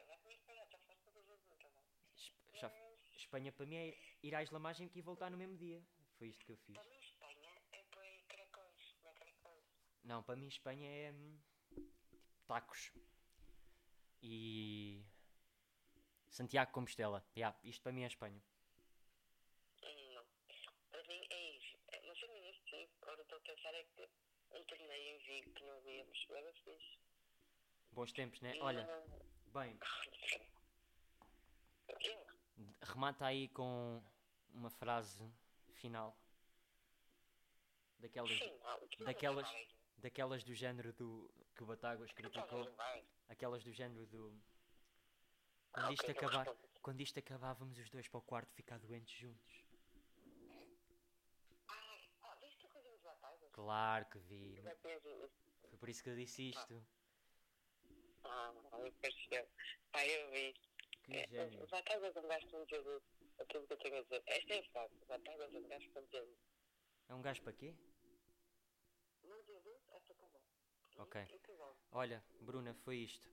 Espanha para mim é ir à Isla Mágica e voltar no mesmo dia. Foi isto que eu fiz. Não, para mim Espanha é tipo, tacos. E. Santiago Compostela. Yeah, isto para mim é Espanha. Não. Para mim é isso. É, Não sei nem isso. Agora estou a pensar é que um torneio em Vigo que não víamos. Era fixe. Bons tempos, né? E Olha, não- bem, remata aí com uma frase final. Daquelas, Sim, não. Tu não daquelas, vai. Daquelas do género do que o Batáguas Tu criticou. Aquelas do género do. Ah, Quando isto acabar, quando isto acabar, vamos os dois para o quarto ficar doentes juntos. Ai, ah, viste a coisa dos batalhas? Claro que vi. O- Foi por isso que eu disse isto. Ah, eu percebo. Ah, eu vi. Que É, gênio. Os batalhas não gastam de aquilo que eu tenho a dizer. Esta é a frase. Os batalhas não gastam de. É um gajo para quê? Não dizer é para casar. Ok. Olha, Bruna, foi isto.